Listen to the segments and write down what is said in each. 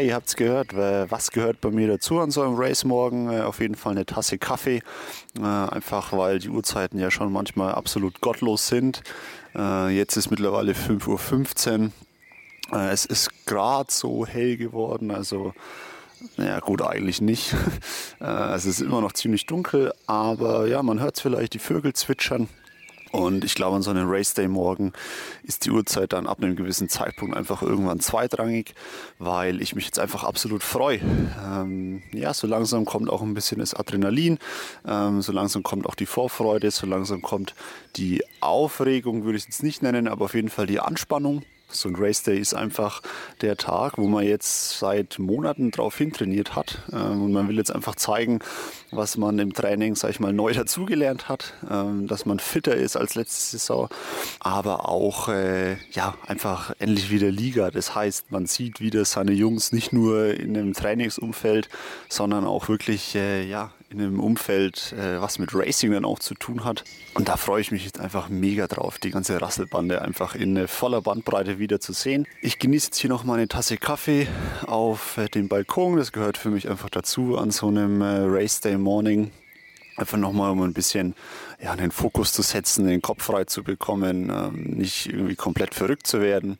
Ihr habt es gehört. Was gehört bei mir dazu an so einem Race morgen? Äh, auf jeden Fall eine Tasse Kaffee. Äh, einfach weil die Uhrzeiten ja schon manchmal absolut gottlos sind. Äh, jetzt ist mittlerweile 5.15 Uhr. Es ist gerade so hell geworden. Also, naja, gut, eigentlich nicht. Es ist immer noch ziemlich dunkel. Aber ja, man hört vielleicht die Vögel zwitschern. Und ich glaube, an so einem Race Day morgen ist die Uhrzeit dann ab einem gewissen Zeitpunkt einfach irgendwann zweitrangig, weil ich mich jetzt einfach absolut freue. Ähm, ja, so langsam kommt auch ein bisschen das Adrenalin, ähm, so langsam kommt auch die Vorfreude, so langsam kommt die Aufregung, würde ich es jetzt nicht nennen, aber auf jeden Fall die Anspannung. So ein Race Day ist einfach der Tag, wo man jetzt seit Monaten drauf hintrainiert hat. Ähm, und man will jetzt einfach zeigen, was man im Training, sag ich mal, neu dazugelernt hat, ähm, dass man fitter ist als letzte Saison, aber auch äh, ja, einfach endlich wieder Liga. Das heißt, man sieht wieder seine Jungs nicht nur in einem Trainingsumfeld, sondern auch wirklich äh, ja, in einem Umfeld, äh, was mit Racing dann auch zu tun hat. Und da freue ich mich jetzt einfach mega drauf, die ganze Rasselbande einfach in voller Bandbreite wieder zu sehen. Ich genieße jetzt hier noch mal eine Tasse Kaffee auf äh, dem Balkon. Das gehört für mich einfach dazu an so einem äh, Race Day Morning. Einfach nochmal, um ein bisschen ja, den Fokus zu setzen, den Kopf frei zu bekommen, ähm, nicht irgendwie komplett verrückt zu werden.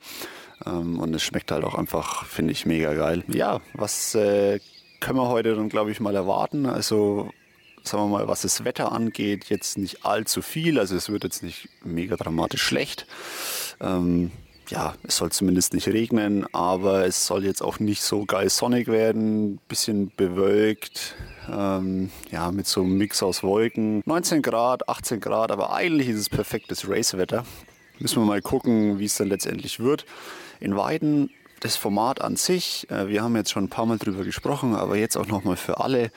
Ähm, und es schmeckt halt auch einfach, finde ich, mega geil. Ja, was äh, können wir heute dann, glaube ich, mal erwarten. Also sagen wir mal, was das Wetter angeht, jetzt nicht allzu viel. Also es wird jetzt nicht mega dramatisch schlecht. Ähm, ja, es soll zumindest nicht regnen, aber es soll jetzt auch nicht so geil sonnig werden. Bisschen bewölkt, ähm, ja, mit so einem Mix aus Wolken. 19 Grad, 18 Grad, aber eigentlich ist es perfektes Racewetter. Müssen wir mal gucken, wie es dann letztendlich wird. In Weiden das Format an sich, äh, wir haben jetzt schon ein paar Mal drüber gesprochen, aber jetzt auch nochmal für alle.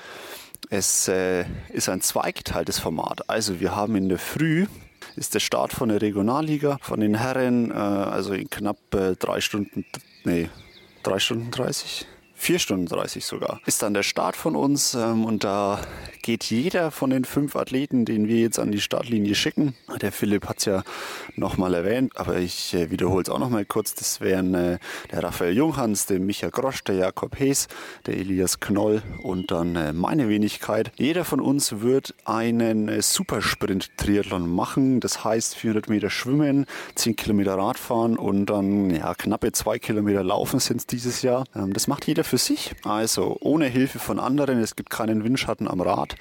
Es äh, ist ein zweigeteiltes Format. Also wir haben in der Früh ist der Start von der Regionalliga von den Herren, äh, also in knapp drei Stunden, nee, drei Stunden 30, 4 Stunden 30 sogar, ist dann der Start von uns ähm, und da geht jeder von den fünf Athleten, den wir jetzt an die Startlinie schicken. Der Philipp hat es ja nochmal erwähnt, aber ich äh, wiederhole es auch nochmal kurz. Das wären äh, der Raphael Junghans, der Micha Grosch, der Jakob Hees, der Elias Knoll und dann äh, meine Wenigkeit. Jeder von uns wird einen äh, Supersprint-Triathlon machen. Das heißt 400 Meter schwimmen, 10 Kilometer Radfahren und dann ja, knappe 2 Kilometer laufen sind es dieses Jahr. Ähm, das macht jeder für sich, also ohne Hilfe von anderen. Es gibt keinen Windschatten am Rad.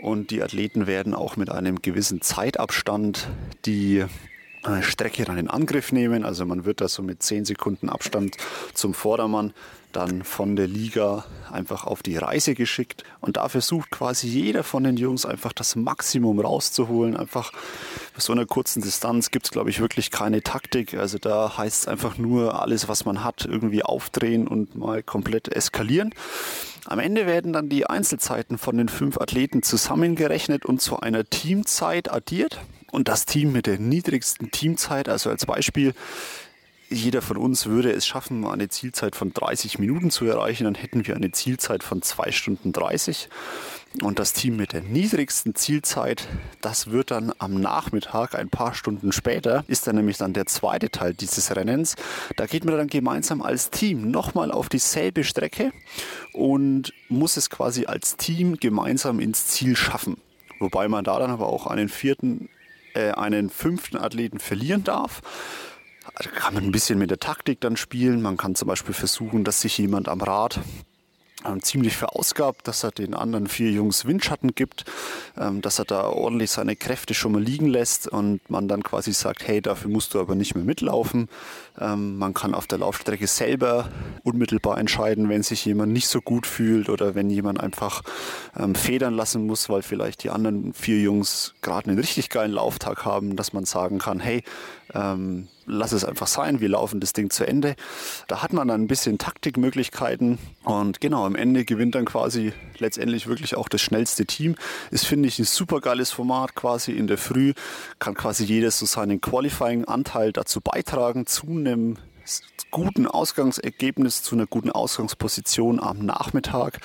Und die Athleten werden auch mit einem gewissen Zeitabstand die Strecke dann in Angriff nehmen. Also man wird da so mit 10 Sekunden Abstand zum Vordermann dann von der Liga einfach auf die Reise geschickt. Und da versucht quasi jeder von den Jungs einfach das Maximum rauszuholen. Einfach bei so einer kurzen Distanz gibt es, glaube ich, wirklich keine Taktik. Also da heißt es einfach nur alles, was man hat, irgendwie aufdrehen und mal komplett eskalieren. Am Ende werden dann die Einzelzeiten von den fünf Athleten zusammengerechnet und zu einer Teamzeit addiert. Und das Team mit der niedrigsten Teamzeit, also als Beispiel, jeder von uns würde es schaffen, eine Zielzeit von 30 Minuten zu erreichen, dann hätten wir eine Zielzeit von 2 Stunden 30. Und das Team mit der niedrigsten Zielzeit, das wird dann am Nachmittag, ein paar Stunden später, ist dann nämlich dann der zweite Teil dieses Rennens. Da geht man dann gemeinsam als Team nochmal auf dieselbe Strecke und muss es quasi als Team gemeinsam ins Ziel schaffen. Wobei man da dann aber auch einen vierten, äh, einen fünften Athleten verlieren darf. kann man ein bisschen mit der Taktik dann spielen. Man kann zum Beispiel versuchen, dass sich jemand am Rad ähm, ziemlich verausgabt, dass er den anderen vier Jungs Windschatten gibt, ähm, dass er da ordentlich seine Kräfte schon mal liegen lässt und man dann quasi sagt, hey, dafür musst du aber nicht mehr mitlaufen. Ähm, man kann auf der Laufstrecke selber unmittelbar entscheiden, wenn sich jemand nicht so gut fühlt oder wenn jemand einfach ähm, federn lassen muss, weil vielleicht die anderen vier Jungs gerade einen richtig geilen Lauftag haben, dass man sagen kann, hey, ähm, lass es einfach sein, wir laufen das Ding zu Ende. Da hat man dann ein bisschen Taktikmöglichkeiten und genau, am Ende gewinnt dann quasi letztendlich wirklich auch das schnellste Team. Ist, finde ich, ein super geiles Format quasi in der Früh, kann quasi jedes so seinen Qualifying-Anteil dazu beitragen, zu einem guten Ausgangsergebnis, zu einer guten Ausgangsposition am Nachmittag.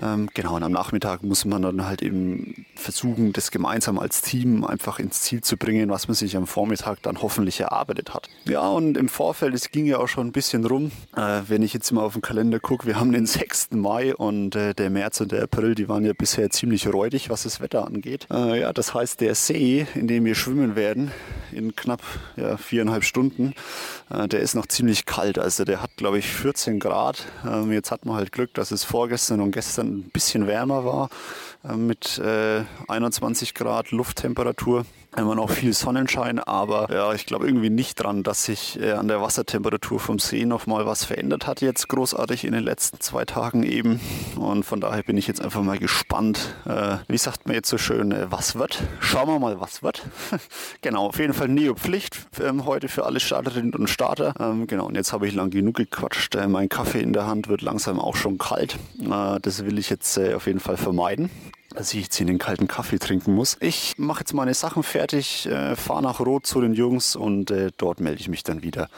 Ähm, genau, und am Nachmittag muss man dann halt eben versuchen, das gemeinsam als Team einfach ins Ziel zu bringen, was man sich am Vormittag dann hoffentlich erarbeitet hat. Ja, und im Vorfeld, es ging ja auch schon ein bisschen rum, äh, wenn ich jetzt mal auf den Kalender gucke, wir haben den 6. Mai und äh, der März und der April, die waren ja bisher ziemlich räudig, was das Wetter angeht. Äh, ja, das heißt, der See, in dem wir schwimmen werden, in knapp ja, viereinhalb Stunden, äh, der ist noch ziemlich kalt kalt. Also der hat, glaube ich, 14 Grad. Ähm, jetzt hat man halt Glück, dass es vorgestern und gestern ein bisschen wärmer war mit äh, 21 Grad Lufttemperatur immer noch viel Sonnenschein, aber ja, ich glaube irgendwie nicht dran, dass sich äh, an der Wassertemperatur vom See noch mal was verändert hat jetzt großartig in den letzten zwei Tagen eben. Und von daher bin ich jetzt einfach mal gespannt. Äh, wie sagt man jetzt so schön, äh, was wird? Schauen wir mal, was wird. genau, auf jeden Fall Neo-Pflicht ähm, heute für alle Starterinnen und Starter. Ähm, genau, und jetzt habe ich lang genug gequatscht. Äh, mein Kaffee in der Hand wird langsam auch schon kalt. Äh, das will ich jetzt äh, auf jeden Fall vermeiden dass ich jetzt hier den kalten Kaffee trinken muss. Ich mache jetzt meine Sachen fertig, äh, fahre nach Rot zu den Jungs und äh, dort melde ich mich dann wieder.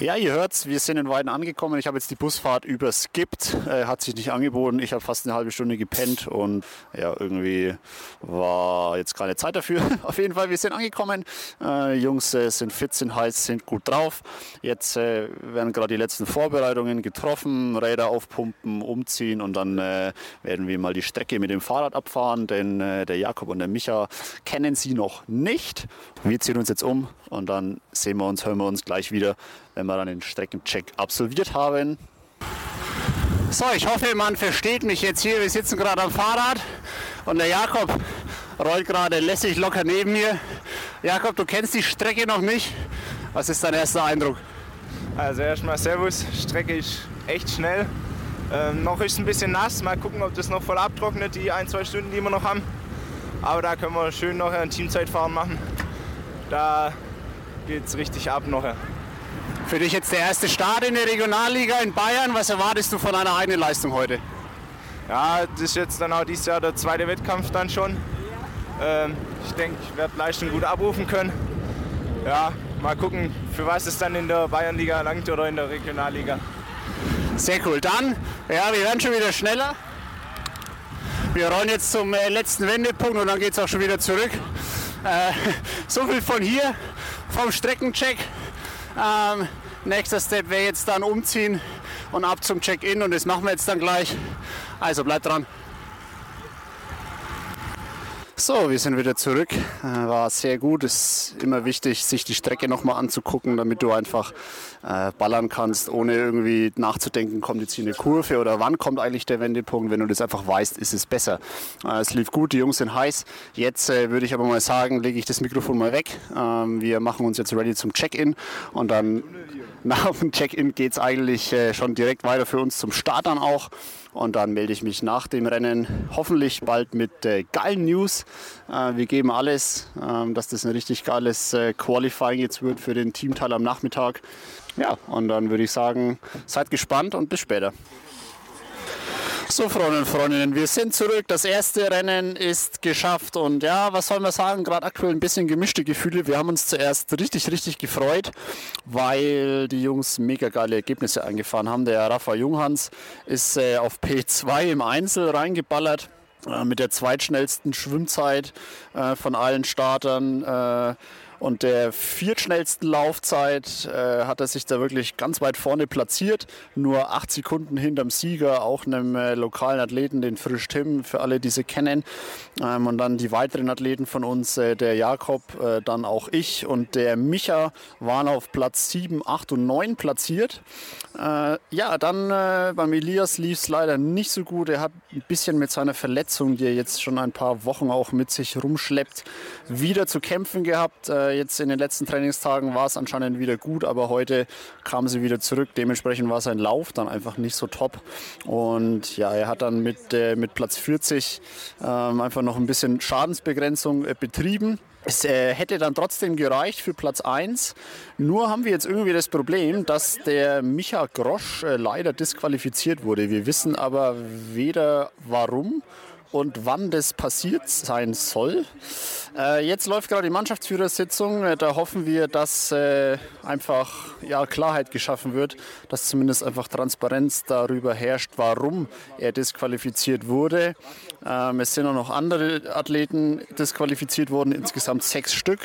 Ja, ihr hört's, wir sind in Weiden angekommen. Ich habe jetzt die Busfahrt überskippt, äh, hat sich nicht angeboten. Ich habe fast eine halbe Stunde gepennt und ja, irgendwie war jetzt keine Zeit dafür. Auf jeden Fall, wir sind angekommen. Äh, Jungs äh, sind fit, sind heiß, sind gut drauf. Jetzt äh, werden gerade die letzten Vorbereitungen getroffen, Räder aufpumpen, umziehen und dann äh, werden wir mal die Strecke mit dem Fahrrad abfahren, denn äh, der Jakob und der Micha kennen sie noch nicht. Wir ziehen uns jetzt um und dann sehen wir uns, hören wir uns gleich wieder wenn wir dann den Streckencheck absolviert haben. So, ich hoffe, man versteht mich jetzt hier. Wir sitzen gerade am Fahrrad und der Jakob rollt gerade lässig locker neben mir. Jakob, du kennst die Strecke noch nicht. Was ist dein erster Eindruck? Also erstmal Servus, Strecke ist echt schnell. Ähm, noch ist es ein bisschen nass, mal gucken, ob das noch voll abtrocknet, die ein, zwei Stunden, die wir noch haben. Aber da können wir schön noch ein Teamzeitfahren machen. Da geht es richtig ab noch. Für dich jetzt der erste Start in der Regionalliga in Bayern. Was erwartest du von einer eigenen Leistung heute? Ja, das ist jetzt dann auch dieses Jahr der zweite Wettkampf dann schon. Ähm, ich denke, ich werde Leistung gut abrufen können. Ja, mal gucken, für was es dann in der Bayernliga langt oder in der Regionalliga. Sehr cool. Dann, ja, wir werden schon wieder schneller. Wir rollen jetzt zum äh, letzten Wendepunkt und dann geht es auch schon wieder zurück. Äh, so viel von hier, vom Streckencheck. Ähm, nächster Step wäre jetzt dann umziehen und ab zum Check-in und das machen wir jetzt dann gleich. Also bleibt dran. So, wir sind wieder zurück. Äh, war sehr gut. Es ist immer wichtig, sich die Strecke nochmal anzugucken, damit du einfach äh, ballern kannst, ohne irgendwie nachzudenken, kommt jetzt hier eine Kurve oder wann kommt eigentlich der Wendepunkt. Wenn du das einfach weißt, ist es besser. Äh, es lief gut, die Jungs sind heiß. Jetzt äh, würde ich aber mal sagen, lege ich das Mikrofon mal weg. Ähm, wir machen uns jetzt ready zum Check-in und dann nach dem Check-in geht es eigentlich äh, schon direkt weiter für uns zum Start dann auch. Und dann melde ich mich nach dem Rennen hoffentlich bald mit äh, geilen News. Äh, wir geben alles, äh, dass das ein richtig geiles Qualifying jetzt wird für den Teamteil am Nachmittag. Ja, und dann würde ich sagen, seid gespannt und bis später. So, Freunde und Freundinnen, wir sind zurück. Das erste Rennen ist geschafft. Und ja, was soll man sagen? Gerade aktuell ein bisschen gemischte Gefühle. Wir haben uns zuerst richtig, richtig gefreut, weil die Jungs mega geile Ergebnisse eingefahren haben. Der Rafa Junghans ist äh, auf P2 im Einzel reingeballert äh, mit der zweitschnellsten Schwimmzeit äh, von allen Startern. Äh, und der viertschnellsten Laufzeit äh, hat er sich da wirklich ganz weit vorne platziert. Nur acht Sekunden hinterm Sieger, auch einem äh, lokalen Athleten, den Frisch Tim, für alle, die sie kennen. Ähm, und dann die weiteren Athleten von uns, äh, der Jakob, äh, dann auch ich und der Micha waren auf Platz 7, 8 und 9 platziert. Äh, ja, dann äh, beim Elias lief es leider nicht so gut. Er hat ein bisschen mit seiner Verletzung, die er jetzt schon ein paar Wochen auch mit sich rumschleppt, wieder zu kämpfen gehabt. Jetzt in den letzten Trainingstagen war es anscheinend wieder gut, aber heute kam sie wieder zurück. Dementsprechend war sein Lauf dann einfach nicht so top. Und ja, er hat dann mit, äh, mit Platz 40 ähm, einfach noch ein bisschen Schadensbegrenzung äh, betrieben. Es äh, hätte dann trotzdem gereicht für Platz 1. Nur haben wir jetzt irgendwie das Problem, dass der Micha Grosch äh, leider disqualifiziert wurde. Wir wissen aber weder warum und wann das passiert sein soll. Äh, jetzt läuft gerade die Mannschaftsführersitzung. Äh, da hoffen wir, dass äh, einfach ja, Klarheit geschaffen wird, dass zumindest einfach Transparenz darüber herrscht, warum er disqualifiziert wurde. Ähm, es sind auch noch andere Athleten disqualifiziert worden, insgesamt sechs Stück.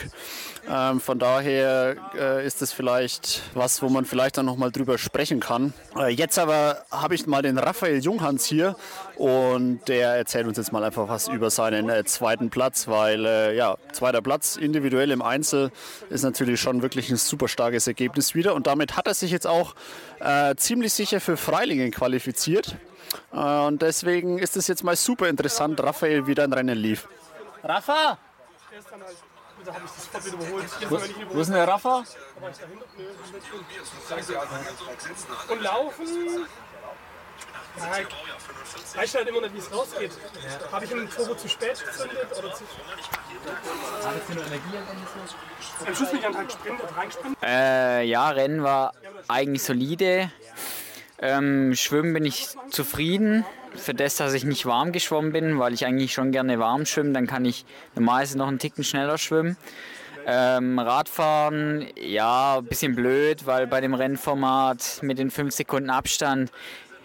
Ähm, von daher ist es vielleicht was, wo man vielleicht dann nochmal drüber sprechen kann. Jetzt aber habe ich mal den Raphael Junghans hier und der erzählt uns jetzt mal einfach was über seinen zweiten Platz, weil äh, ja, zweiter Platz individuell im Einzel ist natürlich schon wirklich ein super starkes Ergebnis wieder und damit hat er sich jetzt auch äh, ziemlich sicher für Freilingen qualifiziert. Äh, und deswegen ist es jetzt mal super interessant, Raphael wieder ein Rennen lief. Rafa! Wo, wo ist denn der Rafa? Und laufen. Ja, ich weiß halt immer nicht, wie es rausgeht. Habe ich einen Turbo zu spät gezündet oder zu Hattest du noch Energie am Ende? Am Schluss bin ich an gesprintet, reingesprintet. Äh, ja, Rennen war eigentlich solide. Ähm, Schwimmen bin ich zufrieden. Für das, dass ich nicht warm geschwommen bin, weil ich eigentlich schon gerne warm schwimme, dann kann ich normalerweise noch einen Ticken schneller schwimmen. Ähm, Radfahren, ja, ein bisschen blöd, weil bei dem Rennformat mit den 5 Sekunden Abstand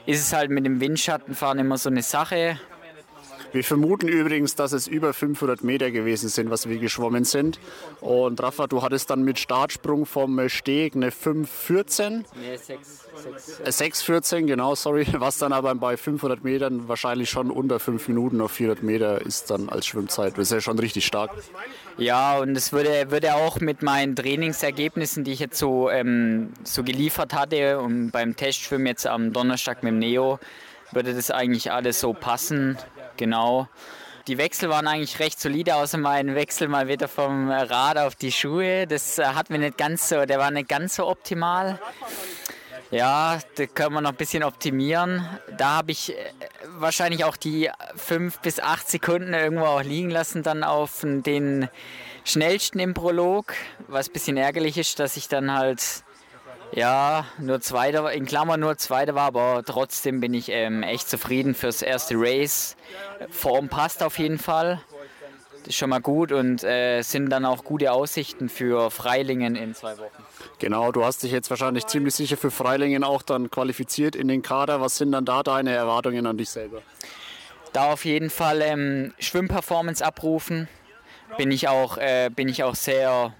ist es halt mit dem Windschattenfahren immer so eine Sache. Wir vermuten übrigens, dass es über 500 Meter gewesen sind, was wir geschwommen sind. Und Rafa, du hattest dann mit Startsprung vom Steg eine 5,14. Nee, 6, 6. Äh, 6,14, genau, sorry. Was dann aber bei 500 Metern wahrscheinlich schon unter 5 Minuten auf 400 Meter ist dann als Schwimmzeit. Das ist ja schon richtig stark. Ja, und es würde, würde auch mit meinen Trainingsergebnissen, die ich jetzt so, ähm, so geliefert hatte und beim Testschwimmen jetzt am Donnerstag mit dem Neo, würde das eigentlich alles so passen. Genau. Die Wechsel waren eigentlich recht solide, außer mein Wechsel mal wieder vom Rad auf die Schuhe. Das äh, hat mir nicht ganz so, der war nicht ganz so optimal. Ja, da können wir noch ein bisschen optimieren. Da habe ich äh, wahrscheinlich auch die fünf bis acht Sekunden irgendwo auch liegen lassen, dann auf den schnellsten im Prolog, was ein bisschen ärgerlich ist, dass ich dann halt ja, nur Zweiter, in Klammern nur Zweiter war, aber trotzdem bin ich ähm, echt zufrieden fürs erste Race. Form passt auf jeden Fall. Das ist schon mal gut und äh, sind dann auch gute Aussichten für Freilingen in zwei Wochen. Genau, du hast dich jetzt wahrscheinlich ziemlich sicher für Freilingen auch dann qualifiziert in den Kader. Was sind dann da deine Erwartungen an dich selber? Da auf jeden Fall ähm, Schwimmperformance abrufen. Bin ich auch, äh, bin ich auch sehr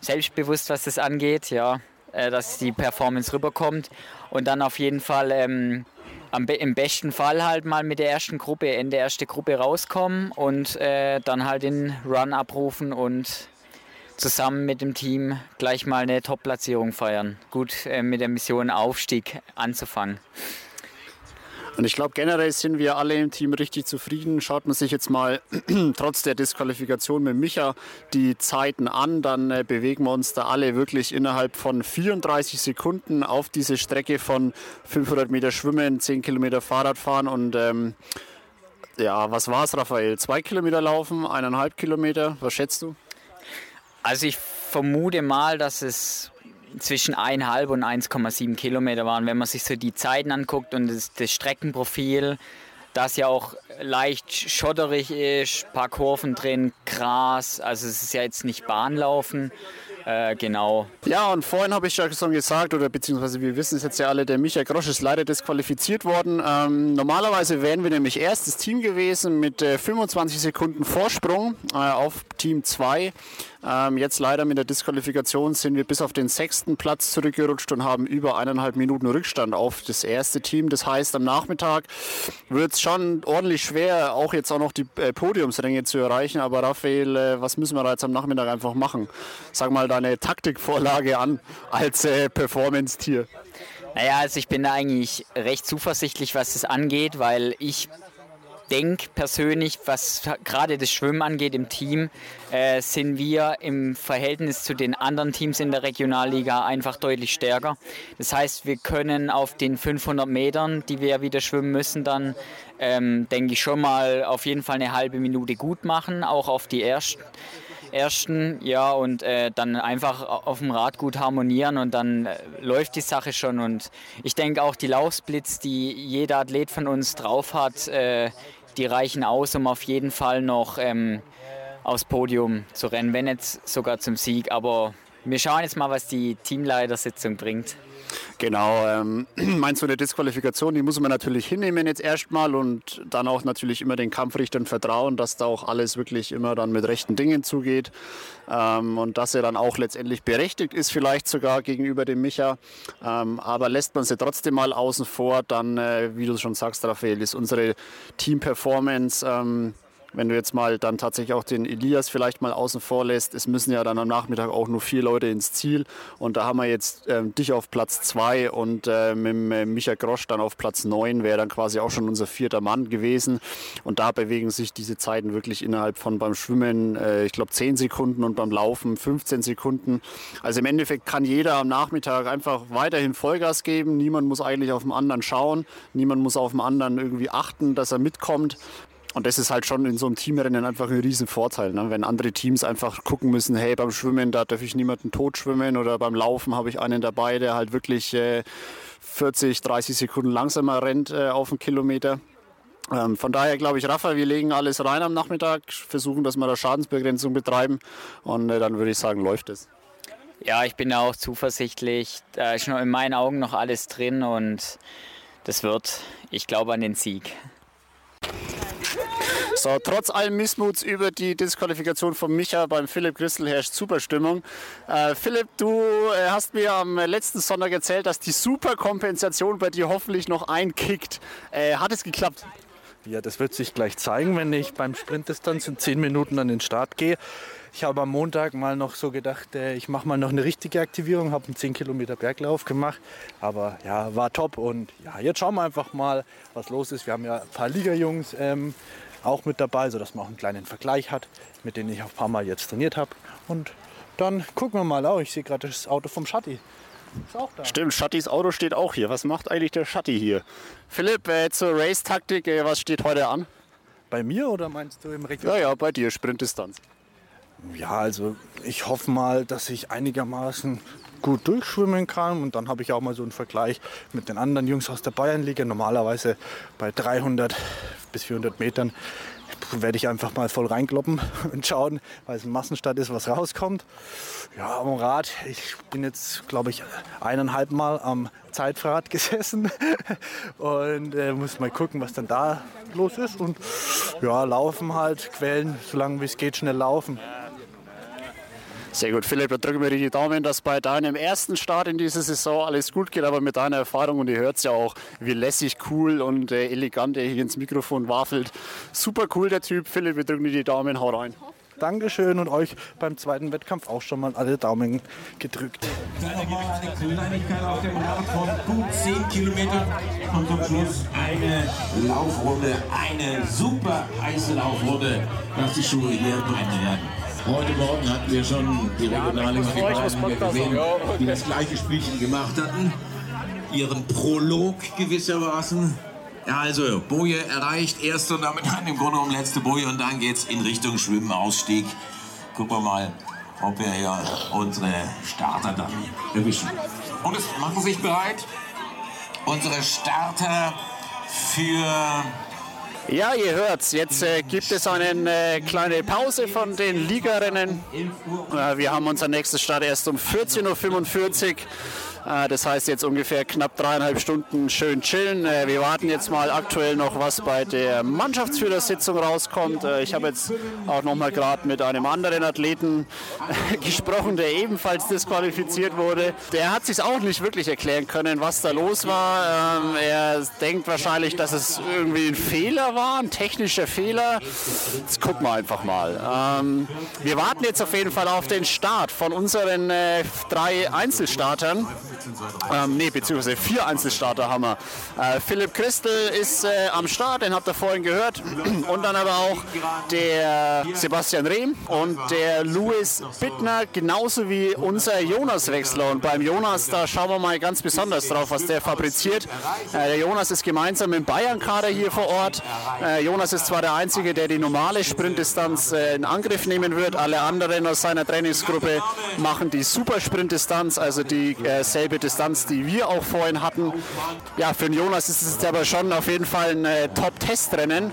selbstbewusst, was das angeht. Ja, äh, dass die Performance rüberkommt. Und dann auf jeden Fall ähm, am, im besten Fall halt mal mit der ersten Gruppe in der erste Gruppe rauskommen und äh, dann halt den Run abrufen und zusammen mit dem Team gleich mal eine Top-Platzierung feiern. Gut äh, mit der Mission Aufstieg anzufangen. Und ich glaube, generell sind wir alle im Team richtig zufrieden. Schaut man sich jetzt mal trotz der Disqualifikation mit Micha die Zeiten an, dann äh, bewegen wir uns da alle wirklich innerhalb von 34 Sekunden auf diese Strecke von 500 Meter Schwimmen, 10 Kilometer Fahrradfahren und ähm, ja, was war es, Raphael? Zwei Kilometer laufen, eineinhalb Kilometer, was schätzt du? Also ich vermute mal, dass es zwischen 1,5 und 1,7 Kilometer waren, wenn man sich so die Zeiten anguckt und das, das Streckenprofil, das ja auch leicht schotterig ist, paar Kurven drin, Gras. Also es ist ja jetzt nicht Bahnlaufen. Äh, genau. Ja, und vorhin habe ich ja schon gesagt, oder beziehungsweise wir wissen es jetzt ja alle, der Michael Grosch ist leider disqualifiziert worden. Ähm, normalerweise wären wir nämlich erstes Team gewesen mit äh, 25 Sekunden Vorsprung äh, auf Team 2. Ähm, jetzt leider mit der Disqualifikation sind wir bis auf den sechsten Platz zurückgerutscht und haben über eineinhalb Minuten Rückstand auf das erste Team. Das heißt, am Nachmittag wird es schon ordentlich schwer, auch jetzt auch noch die äh, Podiumsränge zu erreichen. Aber Raphael, äh, was müssen wir da jetzt am Nachmittag einfach machen? Sag mal deine Taktikvorlage an als äh, Performance-Tier. Naja, also ich bin da eigentlich recht zuversichtlich, was das angeht, weil ich denke persönlich, was gerade das Schwimmen angeht im Team, äh, sind wir im Verhältnis zu den anderen Teams in der Regionalliga einfach deutlich stärker. Das heißt, wir können auf den 500 Metern, die wir wieder schwimmen müssen, dann ähm, denke ich schon mal auf jeden Fall eine halbe Minute gut machen, auch auf die ersten ersten, ja, und äh, dann einfach auf dem Rad gut harmonieren und dann äh, läuft die Sache schon. Und ich denke auch die Laufsplits, die jeder Athlet von uns drauf hat, äh, die reichen aus, um auf jeden Fall noch ähm, aufs Podium zu rennen, wenn jetzt sogar zum Sieg. Aber wir schauen jetzt mal, was die Teamleitersitzung bringt. Genau, ähm, meinst du eine Disqualifikation, die muss man natürlich hinnehmen jetzt erstmal und dann auch natürlich immer den Kampfrichtern vertrauen, dass da auch alles wirklich immer dann mit rechten Dingen zugeht ähm, und dass er dann auch letztendlich berechtigt ist, vielleicht sogar gegenüber dem Micha. Ähm, aber lässt man sie trotzdem mal außen vor, dann, äh, wie du schon sagst, Raphael, ist unsere Team-Performance ähm, wenn du jetzt mal dann tatsächlich auch den Elias vielleicht mal außen vor lässt, es müssen ja dann am Nachmittag auch nur vier Leute ins Ziel. Und da haben wir jetzt ähm, dich auf Platz zwei und äh, mit äh, Micha Grosch dann auf Platz neun wäre dann quasi auch schon unser vierter Mann gewesen. Und da bewegen sich diese Zeiten wirklich innerhalb von beim Schwimmen, äh, ich glaube 10 Sekunden und beim Laufen 15 Sekunden. Also im Endeffekt kann jeder am Nachmittag einfach weiterhin Vollgas geben, niemand muss eigentlich auf den anderen schauen, niemand muss auf den anderen irgendwie achten, dass er mitkommt und das ist halt schon in so einem Teamrennen einfach ein riesen Vorteil. Ne? Wenn andere Teams einfach gucken müssen, hey, beim Schwimmen, da darf ich niemanden tot schwimmen oder beim Laufen habe ich einen dabei, der halt wirklich äh, 40, 30 Sekunden langsamer rennt äh, auf einen Kilometer. Ähm, von daher glaube ich, Rafa, wir legen alles rein am Nachmittag, versuchen, dass wir da Schadensbegrenzung betreiben und äh, dann würde ich sagen, läuft es. Ja, ich bin auch zuversichtlich. Da ist in meinen Augen noch alles drin und das wird, ich glaube an den Sieg. So, trotz allem Missmuts über die Disqualifikation von Micha beim Philipp Christel herrscht Superstimmung. Äh, Philipp, du äh, hast mir am letzten Sonntag erzählt, dass die Superkompensation bei dir hoffentlich noch einkickt. Äh, hat es geklappt? Ja, das wird sich gleich zeigen, wenn ich beim Sprintdistanz in 10 Minuten an den Start gehe. Ich habe am Montag mal noch so gedacht, äh, ich mache mal noch eine richtige Aktivierung, habe einen 10 Kilometer Berglauf gemacht. Aber ja, war top. Und ja, jetzt schauen wir einfach mal, was los ist. Wir haben ja ein paar Liga-Jungs ähm, auch mit dabei, sodass man auch einen kleinen Vergleich hat, mit denen ich auch ein paar Mal jetzt trainiert habe. Und dann gucken wir mal. Oh, ich sehe gerade das Auto vom Schatti. Ist auch da. Stimmt, Schattis Auto steht auch hier. Was macht eigentlich der Schatti hier? Philipp, äh, zur Race-Taktik, äh, was steht heute an? Bei mir oder meinst du im Region? Ja, ja, bei dir, Sprintdistanz. Ja, also ich hoffe mal, dass ich einigermaßen gut durchschwimmen kann. Und dann habe ich auch mal so einen Vergleich mit den anderen Jungs aus der Bayernliga. Normalerweise bei 300 bis 400 Metern werde ich einfach mal voll reinkloppen und schauen, weil es ein Massenstart ist, was rauskommt. Ja, am Rad, ich bin jetzt, glaube ich, eineinhalb Mal am Zeitfahrrad gesessen und äh, muss mal gucken, was dann da los ist. Und ja, laufen halt, quälen, solange wie es geht, schnell laufen. Sehr gut, Philipp, da drücken wir dir die Daumen, dass bei deinem ersten Start in dieser Saison alles gut geht, aber mit deiner Erfahrung und ihr hört es ja auch, wie lässig, cool und äh, elegant er hier ins Mikrofon wafelt. Super cool der Typ. Philipp, wir drücken dir die Daumen, hau rein. Dankeschön und euch beim zweiten Wettkampf auch schon mal alle Daumen gedrückt. Dann nochmal eine Kleinigkeit auf dem Rad von gut 10 Kilometern und zum Schluss eine Laufrunde, eine super heiße Laufrunde, dass die Schuhe hier brennen werden. Heute Morgen hatten wir schon die Regionalliga gesehen, die das gleiche Spielchen gemacht hatten. Ihren Prolog gewissermaßen. Ja, also Boje erreicht, erste und damit dann im Grunde genommen letzte Boje und dann geht's in Richtung Schwimmen, Ausstieg. Gucken wir mal, ob wir hier unsere Starter dann erwischen. Und es machen sich bereit unsere Starter für Ja, ihr hört's. Jetzt äh, gibt es eine äh, kleine Pause von den Ligarennen. Äh, wir haben unseren nächsten Start erst um 14.45 Uhr. Äh, das heißt jetzt ungefähr knapp dreieinhalb Stunden schön chillen. Äh, wir warten jetzt mal aktuell noch, was bei der Mannschaftsführersitzung rauskommt. Äh, ich habe jetzt auch noch mal gerade mit einem anderen Athleten gesprochen, der ebenfalls disqualifiziert wurde. Der hat sich auch nicht wirklich erklären können, was da los war. Ähm, er denkt wahrscheinlich, dass es irgendwie ein Fehler war, ein technischer Fehler. Jetzt gucken wir einfach mal. Ähm, wir warten jetzt auf jeden Fall auf den Start von unseren drei Einzelstartern. Ähm, nee, beziehungsweise vier Einzelstarter haben wir. Äh, Philipp Christel ist äh, am Start, den habt ihr vorhin gehört. Und dann aber auch der Sebastian Rehm und der Louis Bittner, genauso wie unser Jonas Wechsler. Und beim Jonas, da schauen wir mal ganz besonders drauf, was der fabriziert. Äh, der Jonas ist gemeinsam im Bayern-Kader hier vor Ort. Äh, Jonas ist zwar der Einzige, der die normale Sprintdistanz äh, in Angriff nehmen wird. Alle anderen aus seiner Trainingsgruppe machen die Supersprintdistanz, also die äh, selbe Distanz, die wir auch vorhin hatten. Ja, für den Jonas ist es aber schon auf jeden Fall ein äh, Top-Testrennen.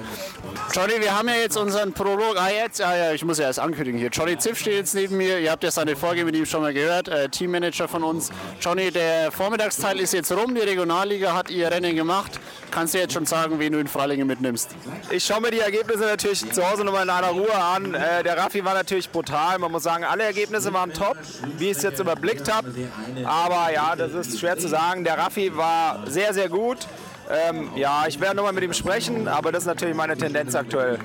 Johnny, wir haben ja jetzt unseren Prolog. Ah, jetzt, ah, ja, ich muss ja erst ankündigen hier. Johnny Ziff steht jetzt neben mir. Ihr habt ja seine Folge mit ihm schon mal gehört. Äh, Teammanager von uns. Johnny, der Vormittagsteil ist jetzt rum. Die Regionalliga hat ihr Rennen gemacht. Kannst du jetzt schon sagen, wen du in Freilingen mitnimmst? Ich schaue mir die Ergebnisse natürlich zu Hause nochmal in einer Ruhe an. Äh, der Raffi war natürlich brutal. Man muss sagen, alle Ergebnisse waren top, wie ich es jetzt überblickt habe. Aber ja, das ist schwer zu sagen. Der Raffi war sehr, sehr gut. Ähm, ja, ich werde nochmal mit ihm sprechen, aber das ist natürlich meine Tendenz aktuell.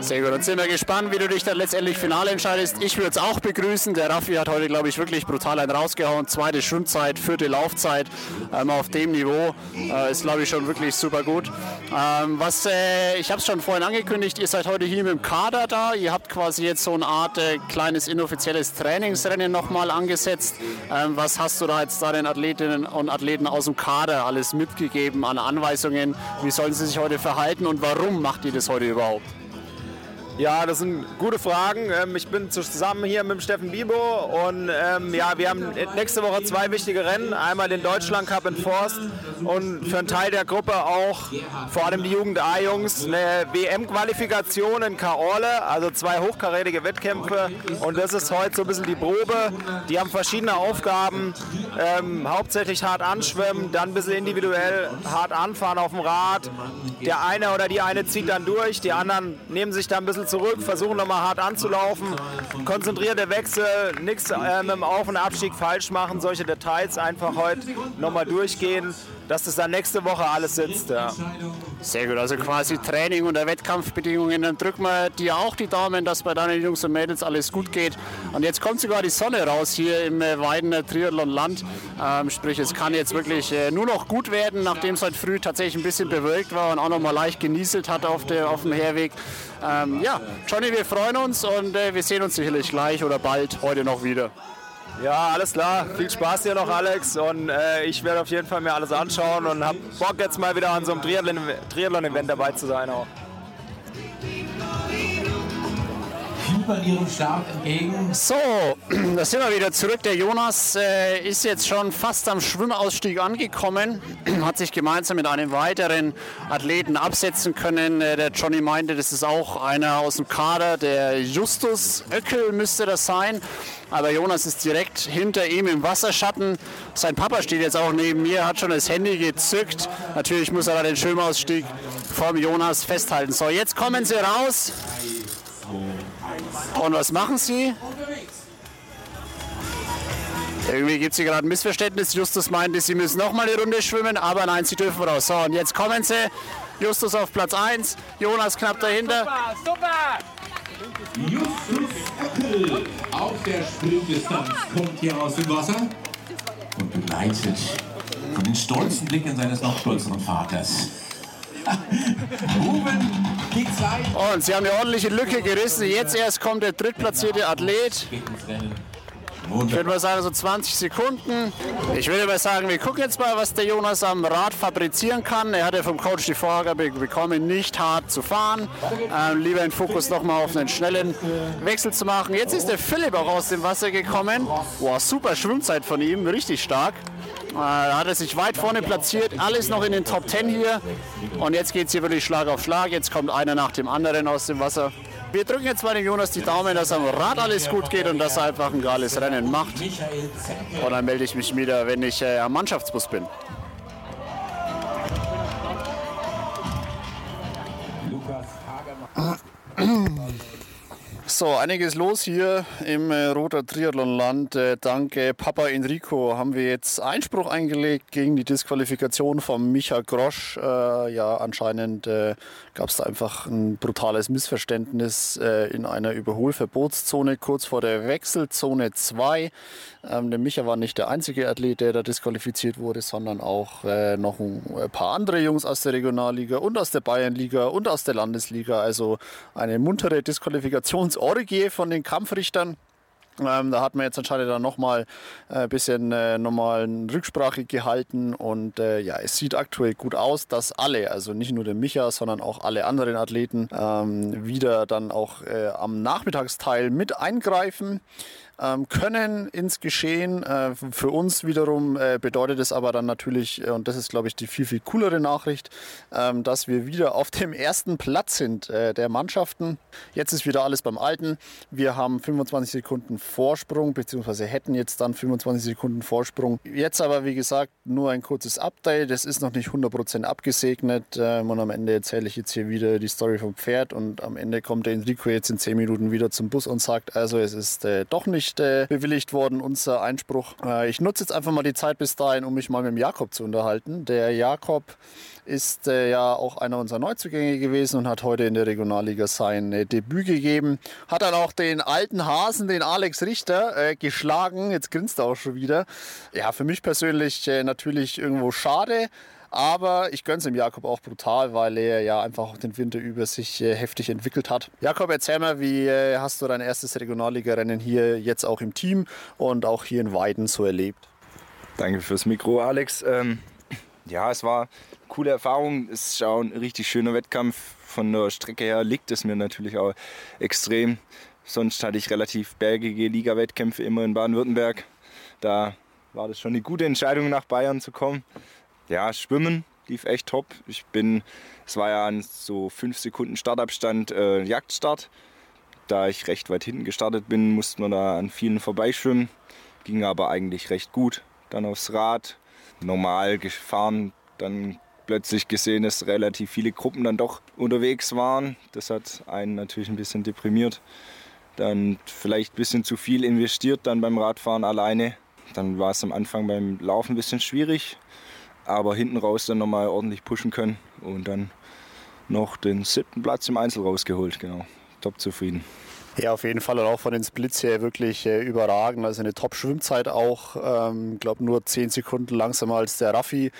Sehr gut, dann sind wir gespannt, wie du dich dann letztendlich final entscheidest. Ich würde es auch begrüßen. Der Raffi hat heute, glaube ich, wirklich brutal einen rausgehauen. Zweite Schwimmzeit, vierte Laufzeit ähm, auf dem Niveau äh, ist, glaube ich, schon wirklich super gut. Ähm, was, äh, ich habe es schon vorhin angekündigt, ihr seid heute hier mit dem Kader da. Ihr habt quasi jetzt so eine Art äh, kleines inoffizielles Trainingsrennen nochmal angesetzt. Ähm, was hast du da jetzt da den Athletinnen und Athleten aus dem Kader alles mitgegeben an Anweisungen? Wie sollen sie sich heute verhalten und warum macht ihr das heute überhaupt? Ja, das sind gute Fragen. Ähm, ich bin zusammen hier mit Steffen Bibo und ähm, ja, wir haben nächste Woche zwei wichtige Rennen. Einmal den Deutschland Cup in Forst und für einen Teil der Gruppe auch vor allem die Jugend A-Jungs eine WM-Qualifikation in Kaorle, also zwei hochkarätige Wettkämpfe und das ist heute so ein bisschen die Probe. Die haben verschiedene Aufgaben, ähm, hauptsächlich hart anschwimmen, dann ein bisschen individuell hart anfahren auf dem Rad. Der eine oder die eine zieht dann durch, die anderen nehmen sich dann ein bisschen bisschen zurück, versuchen nochmal hart anzulaufen. Konzentrierter Wechsel, nichts äh, mit dem Auf- und Abstieg falsch machen, solche Details einfach heute nochmal durchgehen, dass das dann nächste Woche alles sitzt. Ja. Sehr gut, also quasi Training unter Wettkampfbedingungen. Dann drücken wir dir auch die Daumen, dass bei deinen Jungs und Mädels alles gut geht. Und jetzt kommt sogar die Sonne raus hier im äh, Weidener Triathlon-Land. Ähm, sprich, es kann jetzt wirklich äh, nur noch gut werden, nachdem es heute früh tatsächlich ein bisschen bewölkt war und auch noch mal leicht genieselt hat auf, der, auf dem Herweg. Ähm, ja, Johnny, wir freuen uns und äh, wir sehen uns sicherlich gleich oder bald heute noch wieder. Ja, alles klar. Viel Spaß dir noch, Alex. Und äh, ich werde auf jeden Fall mir alles anschauen und habe Bock jetzt mal wieder an so einem Triathlon-Event dabei zu sein auch. Fiebern ihrem Start entgegen. So, da sind wir wieder zurück. Der Jonas äh, ist jetzt schon fast am Schwimmausstieg angekommen, hat sich gemeinsam mit einem weiteren Athleten absetzen können. Äh, der Johnny meinte, das ist auch einer aus dem Kader, der Justus Öckel müsste das sein. Aber Jonas ist direkt hinter ihm im Wasserschatten. Sein Papa steht jetzt auch neben mir, hat schon das Handy gezückt. Natürlich muss er da den Schwimmausstieg vom Jonas festhalten. So, jetzt kommen sie raus. Und was machen Sie? Irgendwie gibt es hier gerade ein Missverständnis. Justus meinte, Sie müssen noch mal eine Runde schwimmen, aber nein, Sie dürfen raus. So, und jetzt kommen Sie. Justus auf Platz 1, Jonas knapp dahinter. Super, super! Justus Öckel auf der Sprintdistanz kommt hier aus dem Wasser und begleitet von den stolzen Blicken seines noch stolzeren Vaters. Ruben. Und sie haben eine ordentliche Lücke gerissen. Jetzt erst kommt der drittplatzierte Athlet. Ich würde mal sagen, so 20 Sekunden. Ich würde mal sagen, wir gucken jetzt mal, was der Jonas am Rad fabrizieren kann. Er hatte vom Coach die Vorgabe bekommen, nicht hart zu fahren. Ähm, lieber den Fokus nochmal auf einen schnellen Wechsel zu machen. Jetzt ist der Philipp auch aus dem Wasser gekommen. Wow, super Schwimmzeit von ihm, richtig stark. Da hat er sich weit vorne platziert, alles noch in den Top 10 hier. Und jetzt geht es hier wirklich Schlag auf Schlag. Jetzt kommt einer nach dem anderen aus dem Wasser. Wir drücken jetzt bei dem Jonas die Daumen, dass am Rad alles gut geht und dass er einfach ein geiles Rennen macht. Und dann melde ich mich wieder, wenn ich äh, am Mannschaftsbus bin. So, einiges los hier im äh, Roter Triathlonland. Äh, dank äh, Papa Enrico haben wir jetzt Einspruch eingelegt gegen die Disqualifikation von Micha Grosch. Äh, ja, anscheinend äh, gab es da einfach ein brutales Missverständnis in einer Überholverbotszone kurz vor der Wechselzone 2. Ähm, der Micha war nicht der einzige Athlet, der da disqualifiziert wurde, sondern auch noch ein paar andere Jungs aus der Regionalliga und aus der Bayernliga und aus der Landesliga. Also eine muntere Disqualifikations Orgie von den Kampfrichtern. Ähm, da hat man jetzt anscheinend dann nochmal ein äh, bisschen äh, normalen Rücksprache gehalten und äh, ja, es sieht aktuell gut aus, dass alle, also nicht nur der Micha, sondern auch alle anderen Athleten ähm, wieder dann auch äh, am Nachmittagsteil mit eingreifen können ins Geschehen. Äh, für uns wiederum äh, bedeutet es aber dann natürlich, äh, und das ist glaube ich die viel, viel coolere Nachricht, ähm, dass wir wieder auf dem ersten Platz sind der Mannschaften. Jetzt ist wieder alles beim Alten. Wir haben 25 Sekunden Vorsprung, beziehungsweise hätten jetzt dann 25 Sekunden Vorsprung. Jetzt aber, wie gesagt, nur ein kurzes Update. Es ist noch nicht 100% abgesegnet. Ähm, und am Ende erzähle ich jetzt hier wieder die Story vom Pferd. Und am Ende kommt der Enrico jetzt in 10 Minuten wieder zum Bus und sagt, also es ist doch nicht nicht äh, bewilligt worden, unser Einspruch. Äh, ich nutze jetzt einfach mal die Zeit bis dahin, um mich mal mit dem Jakob zu unterhalten. Der Jakob ist äh, ja auch einer unserer Neuzugänge gewesen und hat heute in der Regionalliga sein äh, Debüt gegeben. Hat dann auch den alten Hasen, den Alex Richter, äh, geschlagen. Jetzt grinst er auch schon wieder. Ja, für mich persönlich äh, natürlich irgendwo schade. Aber ich gönne es dem Jakob auch brutal, weil er ja einfach auch den Winter über sich äh, heftig entwickelt hat. Jakob, erzähl mal, wie äh, hast du dein erstes Regionalliga-Rennen hier jetzt auch im Team und auch hier in Weiden so erlebt? Danke fürs Mikro, Alex. Ähm, ja, es war eine coole Erfahrung. Es ist auch ein richtig schöner Wettkampf. Von der Strecke her liegt es mir natürlich auch extrem. Sonst hatte ich relativ bergige Liga-Wettkämpfe immer in Baden-Württemberg. Da war das schon eine gute Entscheidung, nach Bayern zu kommen ja, Schwimmen lief echt top. Ich bin, es war ja an so fünf Sekunden Startabstand äh, Jagdstart. Da ich recht weit hinten gestartet bin, musste man da an vielen vorbeischwimmen. Ging aber eigentlich recht gut. Dann aufs Rad, normal gefahren, dann plötzlich gesehen, dass relativ viele Gruppen dann doch unterwegs waren. Das hat einen natürlich ein bisschen deprimiert. Dann vielleicht ein bisschen zu viel investiert dann beim Radfahren alleine. Dann war es am Anfang beim Laufen ein bisschen schwierig aber hinten raus dann nochmal ordentlich pushen können und dann noch den siebten Platz im Einzel rausgeholt. Genau, top zufrieden. Ja, auf jeden Fall und auch von den Splits her wirklich äh, überragend. Also eine Top-Schwimmzeit auch. Ähm, glaube nur zehn Sekunden langsamer als der Raffi,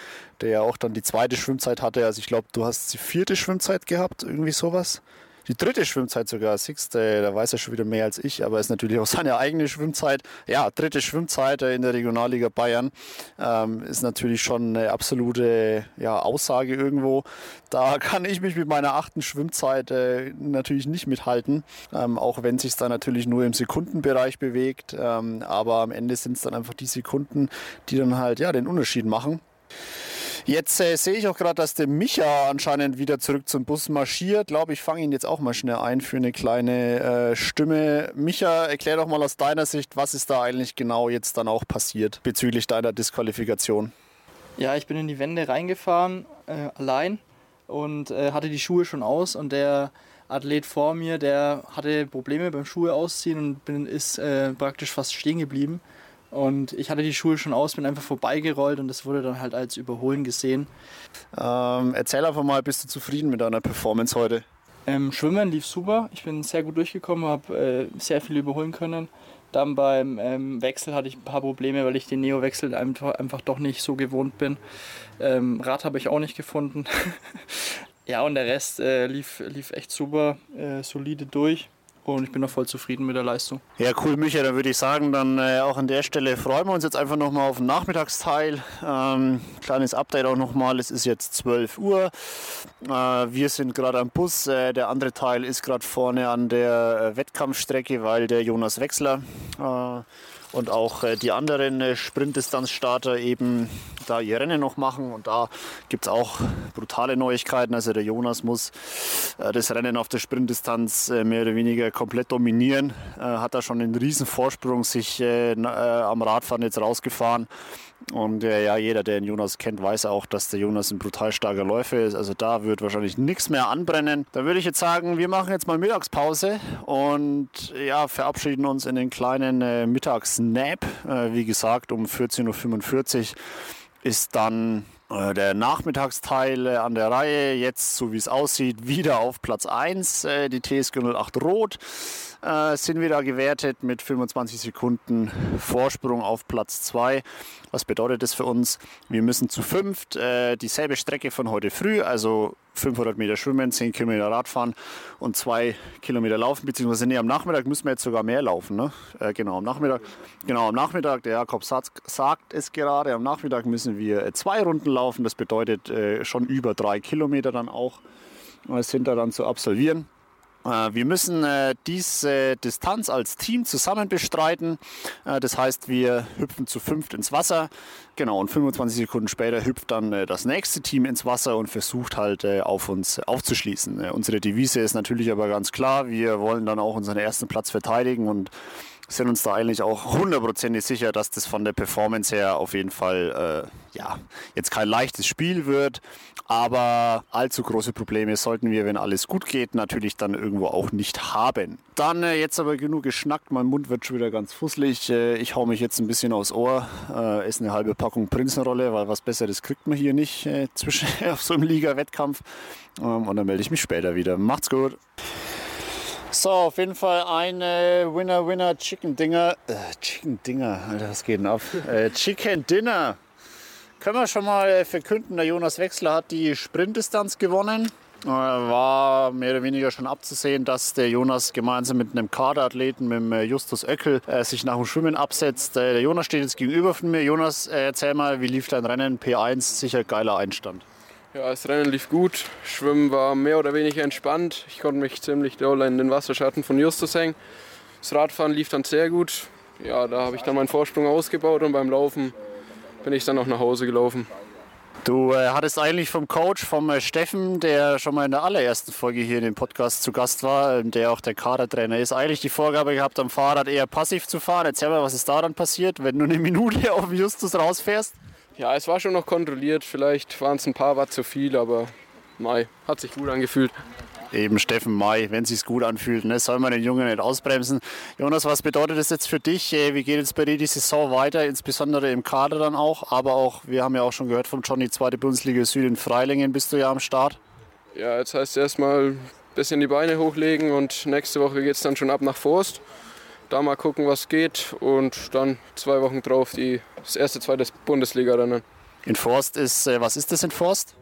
der ja auch dann die zweite Schwimmzeit hatte. Also ich glaube, du hast die vierte Schwimmzeit gehabt, irgendwie sowas die dritte Schwimmzeit sogar, Sixte, da weiß er schon wieder mehr als ich, aber ist natürlich auch seine eigene Schwimmzeit. Ja, dritte Schwimmzeit in der Regionalliga Bayern ähm, ist natürlich schon eine absolute ja, Aussage irgendwo. Da kann ich mich mit meiner achten Schwimmzeit äh, natürlich nicht mithalten, ähm, auch wenn sich da natürlich nur im Sekundenbereich bewegt. Ähm, aber am Ende sind es dann einfach die Sekunden, die dann halt ja den Unterschied machen. Jetzt äh, sehe ich auch gerade, dass der Micha anscheinend wieder zurück zum Bus marschiert. Glaube ich, fange ihn jetzt auch mal schnell ein für eine kleine äh, Stimme. Micha, erklär doch mal aus deiner Sicht, was ist da eigentlich genau jetzt dann auch passiert bezüglich deiner Disqualifikation? Ja, ich bin in die Wände reingefahren, äh, allein und äh, hatte die Schuhe schon aus und der Athlet vor mir, der hatte Probleme beim Schuhe ausziehen und bin, ist äh, praktisch fast stehen geblieben. Und ich hatte die Schuhe schon aus, bin einfach vorbeigerollt und das wurde dann halt als Überholen gesehen. Ähm, erzähl einfach mal, bist du zufrieden mit deiner Performance heute? Ähm, Schwimmen lief super. Ich bin sehr gut durchgekommen, habe äh, sehr viel überholen können. Dann beim ähm, Wechsel hatte ich ein paar Probleme, weil ich den Neo-Wechsel einfach, einfach doch nicht so gewohnt bin. Ähm, Rad habe ich auch nicht gefunden. ja, und der Rest äh, lief, lief echt super, äh, solide durch und ich bin auch voll zufrieden mit der Leistung. Ja, cool, Micha. Dann würde ich sagen, dann äh, auch an der Stelle freuen wir uns jetzt einfach nochmal auf den Nachmittagsteil. Ähm, kleines Update auch nochmal. Es ist jetzt 12 Uhr. Äh, wir sind gerade am Bus. Äh, der andere Teil ist gerade vorne an der äh, Wettkampfstrecke, weil der Jonas Wechsler äh, und auch äh, die anderen äh, Sprintdistanzstarter eben da ihr Rennen noch machen. Und da gibt es auch brutale Neuigkeiten. Also der Jonas muss äh, das Rennen auf der Sprintdistanz äh, mehr oder weniger komplett dominieren. Äh, hat da schon einen riesen Vorsprung sich äh, na- am Radfahren jetzt rausgefahren. Und äh, ja, jeder, der den Jonas kennt, weiß auch, dass der Jonas ein brutal starker Läufer ist. Also da wird wahrscheinlich nichts mehr anbrennen. Da würde ich jetzt sagen, wir machen jetzt mal Mittagspause und ja, verabschieden uns in den kleinen äh, Mittagsnap. Äh, wie gesagt, um 14.45 Uhr ist dann äh, der Nachmittagsteil äh, an der Reihe. Jetzt, so wie es aussieht, wieder auf Platz 1. Äh, die TSG 08 Rot äh, sind wieder gewertet mit 25 Sekunden Vorsprung auf Platz 2. Was bedeutet das für uns? Wir müssen zu fünft äh, dieselbe Strecke von heute früh, also 500 Meter schwimmen, 10 Kilometer Radfahren und 2 Kilometer laufen, beziehungsweise nee, am Nachmittag müssen wir jetzt sogar mehr laufen. Ne? Äh, genau, am Nachmittag, genau, am Nachmittag, der Jakob sagt, sagt es gerade, am Nachmittag müssen wir äh, zwei Runden laufen. Das bedeutet äh, schon über drei Kilometer dann auch äh, sind da dann zu absolvieren. Äh, Wir müssen äh, diese Distanz als Team zusammen bestreiten. Äh, Das heißt, wir hüpfen zu fünft ins Wasser. Genau, und 25 Sekunden später hüpft dann das nächste Team ins Wasser und versucht halt auf uns aufzuschließen. Unsere Devise ist natürlich aber ganz klar, wir wollen dann auch unseren ersten Platz verteidigen und sind uns da eigentlich auch hundertprozentig sicher, dass das von der Performance her auf jeden Fall äh, ja, jetzt kein leichtes Spiel wird. Aber allzu große Probleme sollten wir, wenn alles gut geht, natürlich dann irgendwo auch nicht haben. Dann äh, jetzt aber genug geschnackt, mein Mund wird schon wieder ganz fusselig. Äh, ich hau mich jetzt ein bisschen aufs Ohr, äh, esse eine halbe Packung Prinzenrolle, weil was Besseres kriegt man hier nicht äh, zwischen, auf so einem Liga-Wettkampf. Ähm, und dann melde ich mich später wieder. Macht's gut. So, auf jeden Fall ein äh, Winner, Winner, Chicken Dinger. Äh, Chicken Dinger, Alter, was geht denn ab? Äh, Chicken Dinner. Können wir schon mal verkünden, der Jonas Wechsler hat die Sprintdistanz gewonnen. Äh, war mehr oder weniger schon abzusehen, dass der Jonas gemeinsam mit einem Kaderathleten, mit dem äh, Justus Oeckel, äh, sich nach dem Schwimmen absetzt. Der Jonas steht jetzt gegenüber von mir. Jonas, äh, erzähl mal, wie lief dein Rennen? P1, sicher geiler Einstand. Ja, das Rennen lief gut. Schwimmen war mehr oder weniger entspannt. Ich konnte mich ziemlich doll in den Wasserschatten von Justus hängen. Das Radfahren lief dann sehr gut. Ja, da habe ich dann meinen Vorsprung ausgebaut und beim Laufen bin ich dann auch nach Hause gelaufen. Du äh, hattest eigentlich vom Coach, vom äh, Steffen, der schon mal in der allerersten Folge hier in dem Podcast zu Gast war, ähm, der auch der Kadertrainer ist, eigentlich die Vorgabe gehabt, am Fahrrad eher passiv zu fahren. Erzähl mal, was ist da dann passiert, wenn du eine Minute auf Justus rausfährst? Ja, es war schon noch kontrolliert. Vielleicht waren es ein paar Watt zu viel, aber Mai, hat sich gut angefühlt. Eben Steffen May, wenn sich's gut anfühlt, ne, soll man den Jungen nicht ausbremsen. Jonas, was bedeutet das jetzt für dich? Äh, Wie geht jetzt bei dir die Saison weiter, insbesondere im Kader dann auch? Aber auch, wir haben ja auch schon gehört vom Johnny, zweite Bundesliga Süd in Freilingen bist du ja am Start. Ja, jetzt heißt es erstmal ein bisschen die Beine hochlegen und nächste Woche geht es dann schon ab nach Forst. Da mal gucken, was geht und dann zwei Wochen drauf die, das erste, zweite Bundesliga-Rennen. In Forst ist, äh, was ist das in Forst?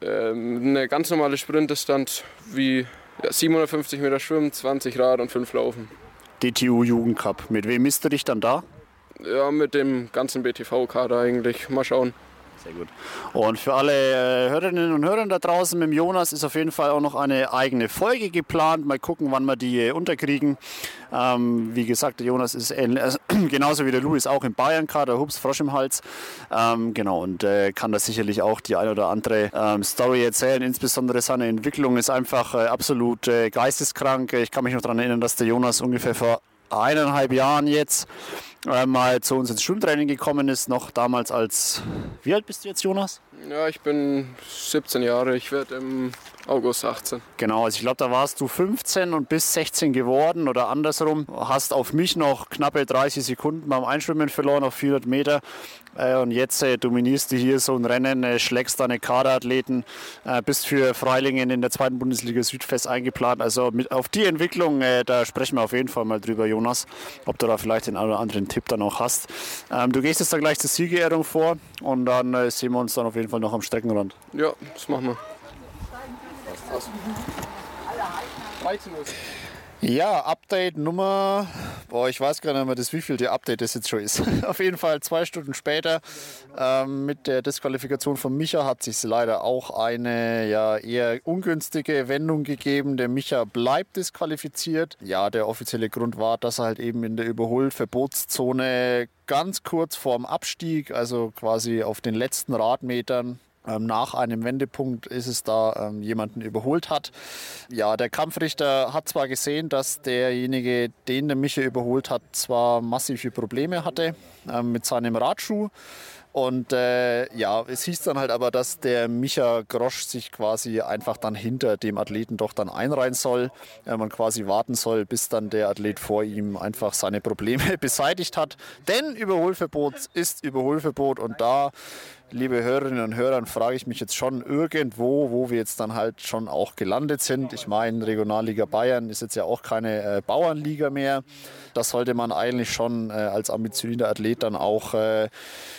Ähm, eine ganz normale Sprintdistanz wie ja, 750 Meter Schwimmen, 20 Rad und 5 Laufen. DTU Jugendcup. Mit wem misst du dich dann da? Ja, mit dem ganzen BTV-Kader eigentlich. Mal schauen. Sehr gut. Und für alle äh, Hörerinnen und Hörer da draußen mit Jonas ist auf jeden Fall auch noch eine eigene Folge geplant. Mal gucken, wann wir die äh, unterkriegen. Ähm, wie gesagt, der Jonas ist ähnlich, also, genauso wie der Louis auch im Bayern-Kader, Hups, Frosch im Hals. Ähm, genau, und äh, kann da sicherlich auch die ein oder andere ähm, Story erzählen. Insbesondere seine Entwicklung ist einfach äh, absolut äh, geisteskrank. Ich kann mich noch daran erinnern, dass der Jonas ungefähr vor eineinhalb Jahren jetzt äh, mal zu uns ins Schwimmtraining gekommen ist, noch damals als, wie alt bist du jetzt, Jonas? Ja, ich bin 17 Jahre. Ich werde im August 18. Genau, also ich glaube, da warst du 15 und bist 16 geworden oder andersrum. Hast auf mich noch knappe 30 Sekunden beim Einschwimmen verloren auf 400 Meter. Äh, und jetzt äh, dominierst du hier so ein Rennen, äh, schlägst deine Kaderathleten, äh, bist für Freilingen in der zweiten Bundesliga Südfest eingeplant. Also mit, auf die Entwicklung, äh, da sprechen wir auf jeden Fall mal drüber, Jonas, ob du da vielleicht den einen oder anderen Tipp dann auch hast. Ähm, du gehst jetzt dann gleich zur Siegerehrung vor und dann äh, sehen wir uns dann auf jeden Fall noch am Streckenrand. Ja, das machen wir. 13 Uhr. Ja, Update Nummer Boah, ich weiß gar nicht mehr, das wievielte Update das jetzt schon ist. Auf jeden Fall zwei Stunden später ähm, mit der Disqualifikation von Micha hat sich leider auch eine ja, eher ungünstige Wendung gegeben. Der Micha bleibt disqualifiziert. Ja, der offizielle Grund war, dass er halt eben in der Überholverbotszone ganz kurz vorm Abstieg, also quasi auf den letzten Radmetern, nach einem Wendepunkt ist es da ähm, jemanden überholt hat. Ja, der Kampfrichter hat zwar gesehen, dass derjenige, den der Micha überholt hat, zwar massive Probleme hatte ähm, mit seinem Radschuh. Und äh, ja, es hieß dann halt aber, dass der Micha Grosch sich quasi einfach dann hinter dem Athleten doch dann einreihen soll. Äh, man quasi warten soll, bis dann der Athlet vor ihm einfach seine Probleme beseitigt hat. Denn Überholverbot ist Überholverbot und da liebe Hörerinnen und Hörer, frage ich mich jetzt schon irgendwo, wo wir jetzt dann halt schon auch gelandet sind. Ich meine, Regionalliga Bayern ist jetzt ja auch keine äh, Bauernliga mehr. Das sollte man eigentlich schon äh, als ambitionierter Athlet dann auch, äh,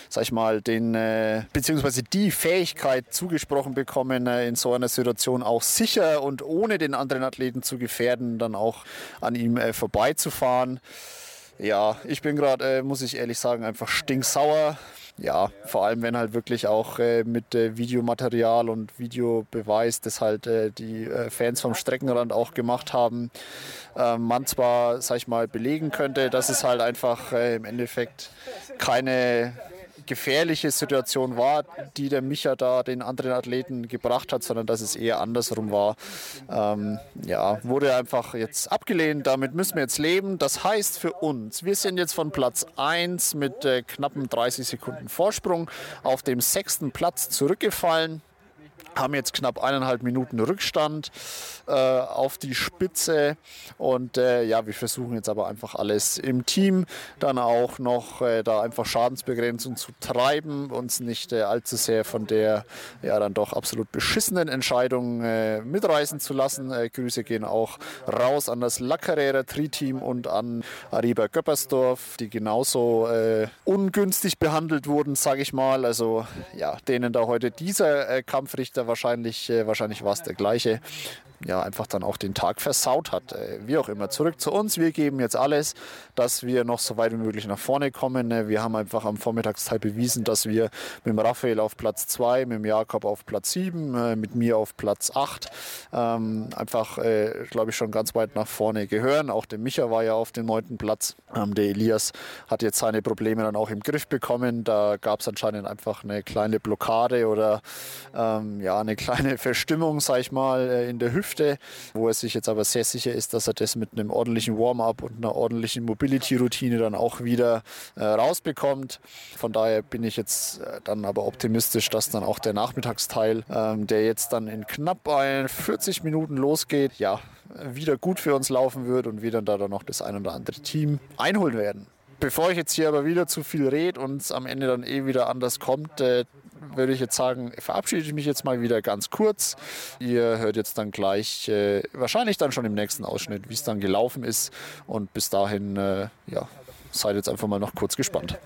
sag ich mal, den, äh, beziehungsweise die Fähigkeit zugesprochen bekommen, äh, in so einer Situation auch sicher und ohne den anderen Athleten zu gefährden, dann auch an ihm äh, vorbeizufahren. Ja, ich bin gerade, muss ich ehrlich sagen, einfach stinksauer. Ja, vor allem wenn halt wirklich auch äh, mit äh, Videomaterial und Videobeweis, das halt äh, die äh, Fans vom Streckenrand auch gemacht haben, ähm, man zwar, sag ich mal, belegen könnte, dass es halt einfach äh, im Endeffekt keine gefährliche Situation war, die der Micha da den anderen Athleten gebracht hat, sondern dass es eher andersrum war. Ähm, ja, wurde einfach jetzt abgelehnt. Damit müssen wir jetzt leben. Das heißt für uns, wir sind jetzt von Platz 1 mit äh, knappen 30 Sekunden Vorsprung auf dem sechsten Platz zurückgefallen haben jetzt knapp eineinhalb Minuten Rückstand äh, auf die Spitze und äh, ja, wir versuchen jetzt aber einfach alles im Team dann auch noch äh, da einfach Schadensbegrenzung zu treiben, uns nicht äh, allzu sehr von der ja dann doch absolut beschissenen Entscheidung äh, mitreißen zu lassen. Äh, Grüße gehen auch raus an das Lackerärer Tri-Team und an Ariba Göppersdorf, die genauso ungünstig behandelt wurden, sage ich mal. Also ja, denen da heute dieser Kampfrichter wahrscheinlich, äh, wahrscheinlich war es der gleiche, ja, einfach dann auch den Tag versaut hat. Äh, wie auch immer, zurück zu uns. Wir geben jetzt alles, dass wir noch so weit wie möglich nach vorne kommen. Äh, wir haben einfach am Vormittagsteil bewiesen, dass wir mit dem Raphael auf Platz 2, mit dem Jakob auf Platz 7, mit mir auf Platz 8 ähm, einfach, äh, glaube ich, schon ganz weit nach vorne gehören. Auch der Micha war ja auf dem neunten Platz. Ähm, der Elias hat jetzt seine Probleme dann auch im Griff bekommen. Da gab es anscheinend einfach eine kleine Blockade oder ähm, ja, eine kleine Verstimmung, sag ich mal, äh, in der Hüfte, wo er sich jetzt aber sehr sicher ist, dass er das mit einem ordentlichen Warm-up und einer ordentlichen Mobility-Routine dann auch wieder äh, rausbekommt. Von daher bin ich jetzt äh, dann aber optimistisch, dass dann auch der Nachmittagsteil, ähm, der jetzt dann in knapp ein 40 Minuten losgeht, ja, wieder gut für uns laufen wird und wir dann da dann noch das ein oder andere Team einholen werden. Bevor ich jetzt hier aber wieder zu viel rede und es am Ende dann eh wieder anders kommt, äh, würde ich jetzt sagen, verabschiede ich mich jetzt mal wieder ganz kurz. Ihr hört jetzt dann gleich, äh, wahrscheinlich dann schon im nächsten Ausschnitt, wie es dann gelaufen ist. Und bis dahin, äh, ja, seid jetzt einfach mal noch kurz gespannt.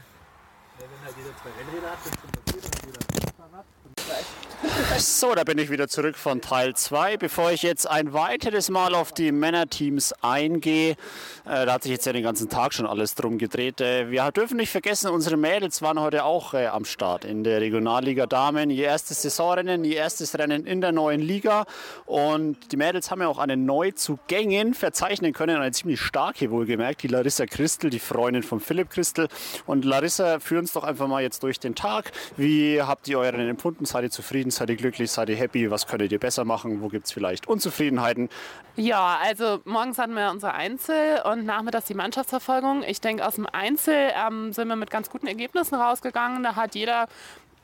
So, da bin ich wieder zurück von Teil 2. Bevor ich jetzt ein weiteres Mal auf die Männerteams eingehe, äh, da hat sich jetzt ja den ganzen Tag schon alles drum gedreht. Äh, wir dürfen nicht vergessen, unsere Mädels waren heute auch äh, am Start in der Regionalliga Damen. Ihr erstes Saisonrennen, ihr erstes Rennen in der neuen Liga. Und die Mädels haben ja auch eine Neuzugängen verzeichnen können, eine ziemlich starke wohlgemerkt, die Larissa Christel, die Freundin von Philipp Christel. Und Larissa, führ uns doch einfach mal jetzt durch den Tag. Wie habt ihr euren empfunden? Seid ihr zufrieden? Seid ihr glücklich? Seid ihr happy? Was könntet ihr besser machen? Wo gibt es vielleicht Unzufriedenheiten? Ja, also morgens hatten wir unsere Einzel und nachmittags die Mannschaftsverfolgung. Ich denke, aus dem Einzel ähm, sind wir mit ganz guten Ergebnissen rausgegangen. Da hat jeder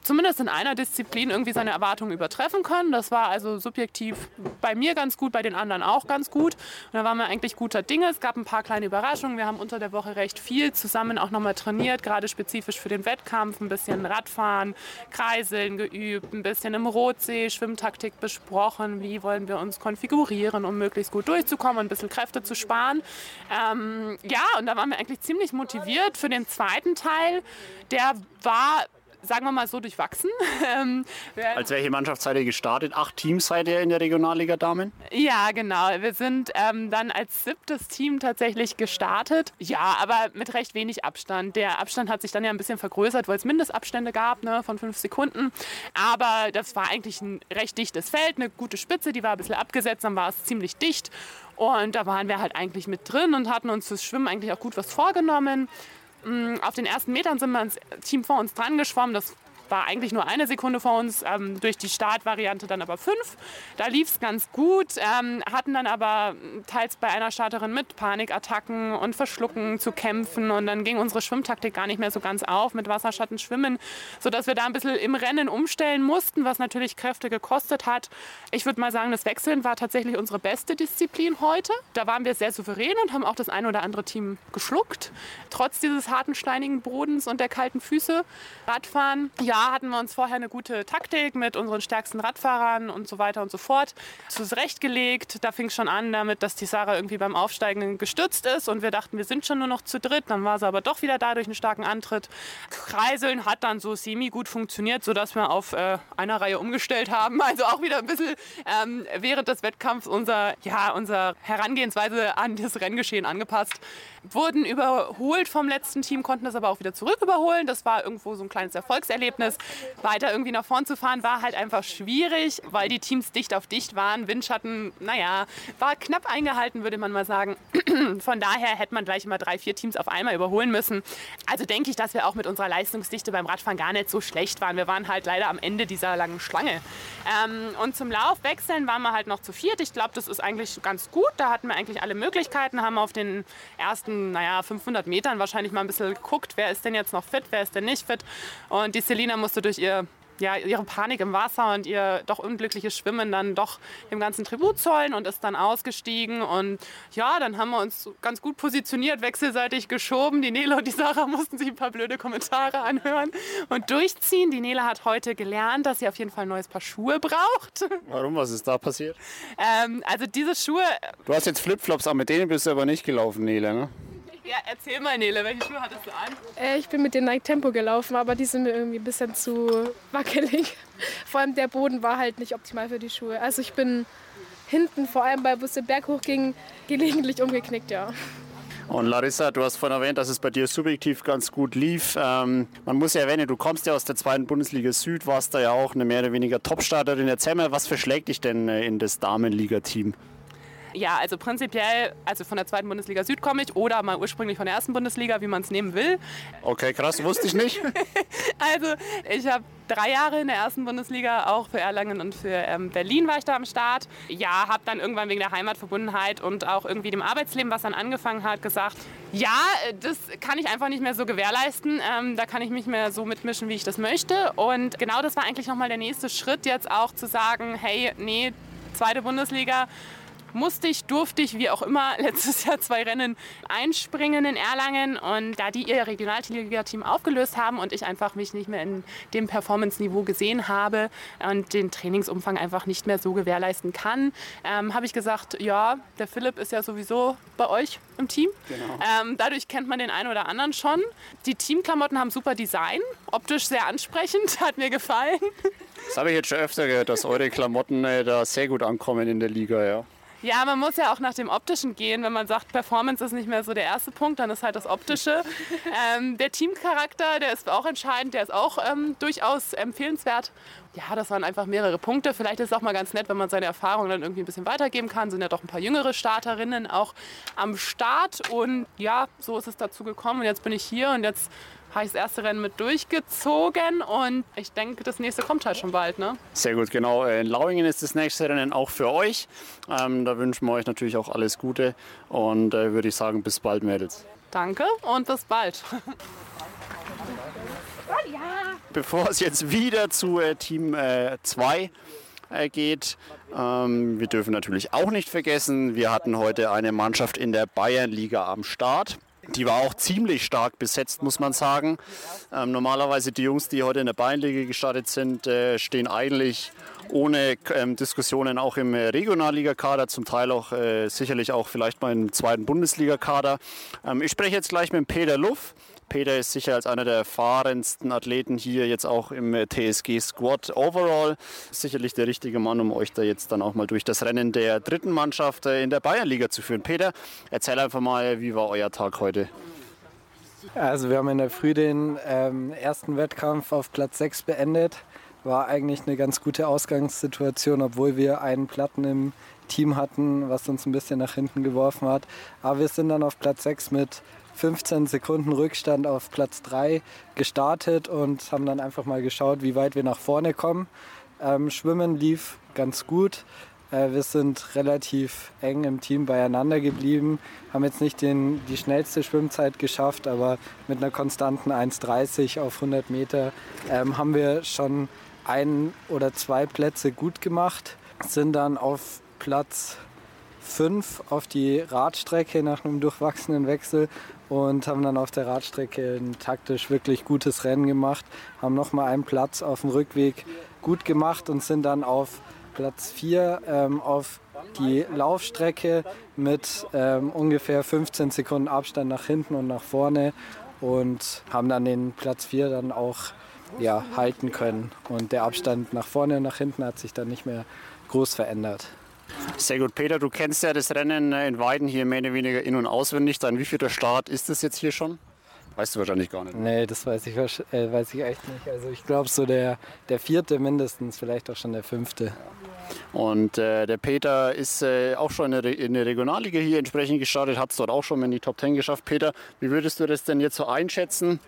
zumindest in einer Disziplin irgendwie seine Erwartungen übertreffen können. Das war also subjektiv bei mir ganz gut, bei den anderen auch ganz gut. Und da waren wir eigentlich guter Dinge. Es gab ein paar kleine Überraschungen. Wir haben unter der Woche recht viel zusammen auch nochmal trainiert, gerade spezifisch für den Wettkampf. Ein bisschen Radfahren, Kreiseln geübt, ein bisschen im Rotsee Schwimmtaktik besprochen. Wie wollen wir uns konfigurieren, um möglichst gut durchzukommen, ein bisschen Kräfte zu sparen. Ähm, ja, und da waren wir eigentlich ziemlich motiviert für den zweiten Teil. Der war sagen wir mal so, durchwachsen. Ähm, Als welche Mannschaft seid ihr gestartet? Acht Teams seid ihr in der Regionalliga Damen? Ja, genau. Wir sind ähm, dann als siebtes Team tatsächlich gestartet. Ja, aber mit recht wenig Abstand. Der Abstand hat sich dann ja ein bisschen vergrößert, weil es Mindestabstände gab ne, von fünf Sekunden. Aber das war eigentlich ein recht dichtes Feld, eine gute Spitze, die war ein bisschen abgesetzt, dann war es ziemlich dicht. Und da waren wir halt eigentlich mit drin und hatten uns fürs Schwimmen eigentlich auch gut was vorgenommen. Mm, Auf den ersten Metern sind wir ans Team vor uns dran geschwommen. Das war eigentlich nur eine Sekunde vor uns, ähm, durch die Startvariante dann aber fünf. Da lief es ganz gut, ähm, hatten dann aber teils bei einer Starterin mit Panikattacken und Verschlucken zu kämpfen und dann ging unsere Schwimmtaktik gar nicht mehr so ganz auf mit Wasserschatten schwimmen, sodass wir da ein bisschen im Rennen umstellen mussten, was natürlich Kräfte gekostet hat. Ich würde mal sagen, das Wechseln war tatsächlich unsere beste Disziplin heute. Da waren wir sehr souverän und haben auch das ein oder andere Team geschluckt, trotz dieses harten, steinigen Bodens und der kalten Füße. Radfahren, ja, hatten wir uns vorher eine gute Taktik mit unseren stärksten Radfahrern und so weiter und so fort zurechtgelegt. Da fing es schon an damit, dass die Sarah irgendwie beim Aufsteigen gestürzt ist und wir dachten, wir sind schon nur noch zu dritt. Dann war sie aber doch wieder da durch einen starken Antritt. Kreiseln hat dann so semi gut funktioniert, sodass wir auf äh, einer Reihe umgestellt haben. Also auch wieder ein bisschen ähm, während des Wettkampfs unser, ja, unser Herangehensweise an das Renngeschehen angepasst. Wurden überholt vom letzten Team, konnten das aber auch wieder zurück überholen. Das war irgendwo so ein kleines Erfolgserlebnis. Weiter irgendwie nach vorn zu fahren war halt einfach schwierig, weil die Teams dicht auf dicht waren. Windschatten, naja, war knapp eingehalten, würde man mal sagen. Von daher hätte man gleich immer drei, vier Teams auf einmal überholen müssen. Also denke ich, dass wir auch mit unserer Leistungsdichte beim Radfahren gar nicht so schlecht waren. Wir waren halt leider am Ende dieser langen Schlange. Ähm, und zum Lauf wechseln waren wir halt noch zu viert. Ich glaube, das ist eigentlich ganz gut. Da hatten wir eigentlich alle Möglichkeiten, haben auf den ersten, naja, 500 Metern wahrscheinlich mal ein bisschen geguckt, wer ist denn jetzt noch fit, wer ist denn nicht fit. Und die Selina musste durch ihr ja, ihre Panik im Wasser und ihr doch unglückliches Schwimmen dann doch dem ganzen Tribut zollen und ist dann ausgestiegen. Und ja, dann haben wir uns ganz gut positioniert, wechselseitig geschoben. Die Nele und die Sarah mussten sich ein paar blöde Kommentare anhören und durchziehen. Die Nele hat heute gelernt, dass sie auf jeden Fall ein neues Paar Schuhe braucht. Warum? Was ist da passiert? Ähm, also diese Schuhe, Du hast jetzt Flipflops an, mit denen bist du aber nicht gelaufen, Nele, ne? Ja, erzähl mal Nele, welche Schuhe hattest du an? Äh, ich bin mit den Nike Tempo gelaufen, aber die sind mir irgendwie ein bisschen zu wackelig. Vor allem der Boden war halt nicht optimal für die Schuhe. Also ich bin hinten, vor allem bei wo es den Berg hochging, gelegentlich umgeknickt, ja. Und Larissa, du hast vorhin erwähnt, dass es bei dir subjektiv ganz gut lief. Ähm, man muss ja erwähnen, du kommst ja aus der zweiten Bundesliga Süd, warst da ja auch eine mehr oder weniger Topstarterin. Erzähl mal, was verschlägt dich denn äh, in das Damenliga-Team? Ja, also prinzipiell, also von der zweiten Bundesliga Süd komme ich oder mal ursprünglich von der ersten Bundesliga, wie man es nehmen will. Okay, krass, wusste ich nicht. Also ich habe drei Jahre in der ersten Bundesliga, auch für Erlangen und für ähm, Berlin war ich da am Start. Ja, habe dann irgendwann wegen der Heimatverbundenheit und auch irgendwie dem Arbeitsleben, was dann angefangen hat, gesagt, ja, äh, das kann ich einfach nicht mehr so gewährleisten. Ähm, da kann ich mich mehr so mitmischen, wie ich das möchte. Und genau das war eigentlich nochmal der nächste Schritt, jetzt auch zu sagen, hey, nee, zweite Bundesliga, musste ich, durfte ich, wie auch immer, letztes Jahr zwei Rennen einspringen in Erlangen und da die ihr Regionalliga-Team aufgelöst haben und ich einfach mich nicht mehr in dem Performance-Niveau gesehen habe und den Trainingsumfang einfach nicht mehr so gewährleisten kann, ähm, habe ich gesagt, ja, der Philipp ist ja sowieso bei euch im Team. Ähm, dadurch kennt man den einen oder anderen schon. Die Teamklamotten haben super Design, optisch sehr ansprechend, hat mir gefallen. Das habe ich jetzt schon öfter gehört, dass eure Klamotten äh, da sehr gut ankommen in der Liga, ja. Ja, man muss ja auch nach dem Optischen gehen. Wenn man sagt, Performance ist nicht mehr so der erste Punkt, dann ist halt das Optische. ähm, der Teamcharakter, der ist auch entscheidend, der ist auch ähm, durchaus empfehlenswert. Ja, das waren einfach mehrere Punkte. Vielleicht ist es auch mal ganz nett, wenn man seine Erfahrungen dann irgendwie ein bisschen weitergeben kann. Sind ja doch ein paar jüngere Starterinnen auch am Start. Und ja, so ist es dazu gekommen. Und jetzt bin ich hier und jetzt habe ich das erste Rennen mit durchgezogen. Und ich denke, das nächste kommt halt schon bald. Ne? Sehr gut, genau. In Lauingen ist das nächste Rennen auch für euch. Ähm, da wünschen wir euch natürlich auch alles Gute und äh, würde ich sagen, bis bald, Mädels. Danke und bis bald. Bevor es jetzt wieder zu äh, Team 2 äh, geht, ähm, wir dürfen natürlich auch nicht vergessen, wir hatten heute eine Mannschaft in der Bayernliga am Start. Die war auch ziemlich stark besetzt, muss man sagen. Ähm, normalerweise die Jungs, die heute in der Bayernliga gestartet sind, äh, stehen eigentlich ohne ähm, Diskussionen auch im äh, Regionalligakader, zum Teil auch äh, sicherlich auch vielleicht mal im zweiten Bundesligakader. Ähm, ich spreche jetzt gleich mit Peter Luff. Peter ist sicher als einer der erfahrensten Athleten hier jetzt auch im äh, TSG Squad Overall sicherlich der richtige Mann, um euch da jetzt dann auch mal durch das Rennen der dritten Mannschaft äh, in der Bayernliga zu führen. Peter, erzähl einfach mal, wie war euer Tag heute? Also wir haben in der Früh den ähm, ersten Wettkampf auf Platz 6 beendet. War eigentlich eine ganz gute Ausgangssituation, obwohl wir einen Platten im Team hatten, was uns ein bisschen nach hinten geworfen hat. Aber wir sind dann auf Platz 6 mit 15 Sekunden Rückstand auf Platz 3 gestartet und haben dann einfach mal geschaut, wie weit wir nach vorne kommen. Ähm, Schwimmen lief ganz gut. Äh, wir sind relativ eng im Team beieinander geblieben, haben jetzt nicht den, die schnellste Schwimmzeit geschafft, aber mit einer konstanten 1,30 auf 100 Meter ähm, haben wir schon ein oder zwei Plätze gut gemacht, sind dann auf Platz 5 auf die Radstrecke nach einem durchwachsenen Wechsel und haben dann auf der Radstrecke ein taktisch wirklich gutes Rennen gemacht, haben nochmal einen Platz auf dem Rückweg gut gemacht und sind dann auf Platz 4 ähm, auf die Laufstrecke mit ähm, ungefähr 15 Sekunden Abstand nach hinten und nach vorne und haben dann den Platz 4 dann auch ja, halten können. Und der Abstand nach vorne und nach hinten hat sich dann nicht mehr groß verändert. Sehr gut, Peter, du kennst ja das Rennen äh, in Weiden hier mehr oder weniger in- und auswendig. Dann wie viel der Start ist das jetzt hier schon? Weißt du wahrscheinlich gar nicht. Nee, das weiß ich, äh, weiß ich echt nicht. Also ich glaube so der, der vierte mindestens, vielleicht auch schon der fünfte. Und äh, der Peter ist äh, auch schon in der, in der, Regionalliga hier entsprechend gestartet, hat es dort auch schon in die Top Ten geschafft. Peter, wie würdest du das denn jetzt so einschätzen?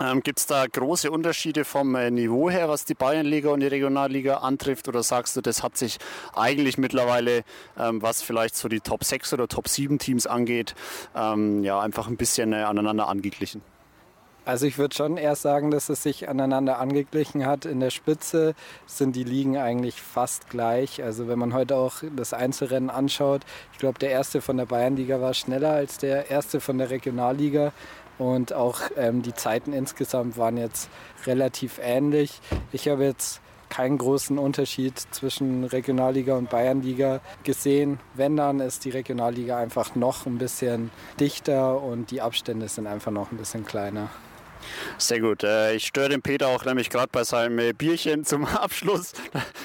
Ähm, Gibt es da große Unterschiede vom äh, Niveau her, was die Bayernliga und die Regionalliga antrifft? Oder sagst du, das hat sich eigentlich mittlerweile, ähm, was vielleicht so die Top 6 oder Top 7 Teams angeht, ähm, ja, einfach ein bisschen äh, aneinander angeglichen? Also ich würde schon erst sagen, dass es sich aneinander angeglichen hat. In der Spitze sind die Ligen eigentlich fast gleich. Also wenn man heute auch das Einzelrennen anschaut, ich glaube, der erste von der Bayernliga war schneller als der erste von der Regionalliga. Und auch ähm, die Zeiten insgesamt waren jetzt relativ ähnlich. Ich habe jetzt keinen großen Unterschied zwischen Regionalliga und Bayernliga gesehen. Wenn dann ist die Regionalliga einfach noch ein bisschen dichter und die Abstände sind einfach noch ein bisschen kleiner. Sehr gut. Äh, ich störe den Peter auch nämlich gerade bei seinem äh, Bierchen zum Abschluss.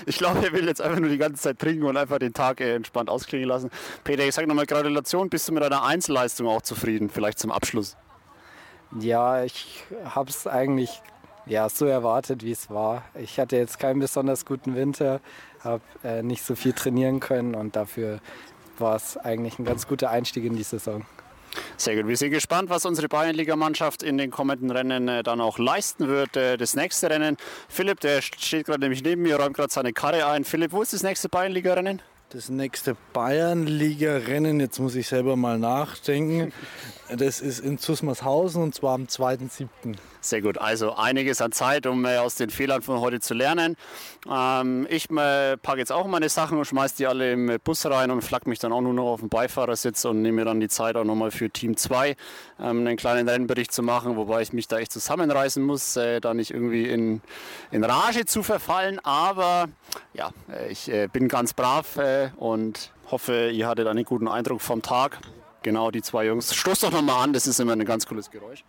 Ich glaube, er will jetzt einfach nur die ganze Zeit trinken und einfach den Tag äh, entspannt ausklingen lassen. Peter, ich sage nochmal Gratulation. Bist du mit deiner Einzelleistung auch zufrieden? Vielleicht zum Abschluss. Ja, ich habe es eigentlich ja, so erwartet, wie es war. Ich hatte jetzt keinen besonders guten Winter, habe äh, nicht so viel trainieren können und dafür war es eigentlich ein ganz guter Einstieg in die Saison. Sehr gut. Wir sind gespannt, was unsere Bayernligamannschaft in den kommenden Rennen äh, dann auch leisten wird. Äh, das nächste Rennen, Philipp, der steht gerade nämlich neben mir, räumt gerade seine Karre ein. Philipp, wo ist das nächste Bayernliga-Rennen? Das nächste Bayernliga-Rennen, jetzt muss ich selber mal nachdenken. Das ist in Zusmarshausen und zwar am 2.7. Sehr gut, also einiges an Zeit, um äh, aus den Fehlern von heute zu lernen. Ähm, ich äh, packe jetzt auch meine Sachen und schmeiße die alle im Bus rein und flack mich dann auch nur noch auf den Beifahrersitz und nehme mir dann die Zeit auch nochmal für Team 2 ähm, einen kleinen Rennbericht zu machen, wobei ich mich da echt zusammenreißen muss, äh, da nicht irgendwie in, in Rage zu verfallen. Aber ja, äh, ich äh, bin ganz brav äh, und hoffe, ihr hattet einen guten Eindruck vom Tag. Genau, die zwei Jungs. Stoß doch nochmal an, das ist immer ein ganz cooles Geräusch.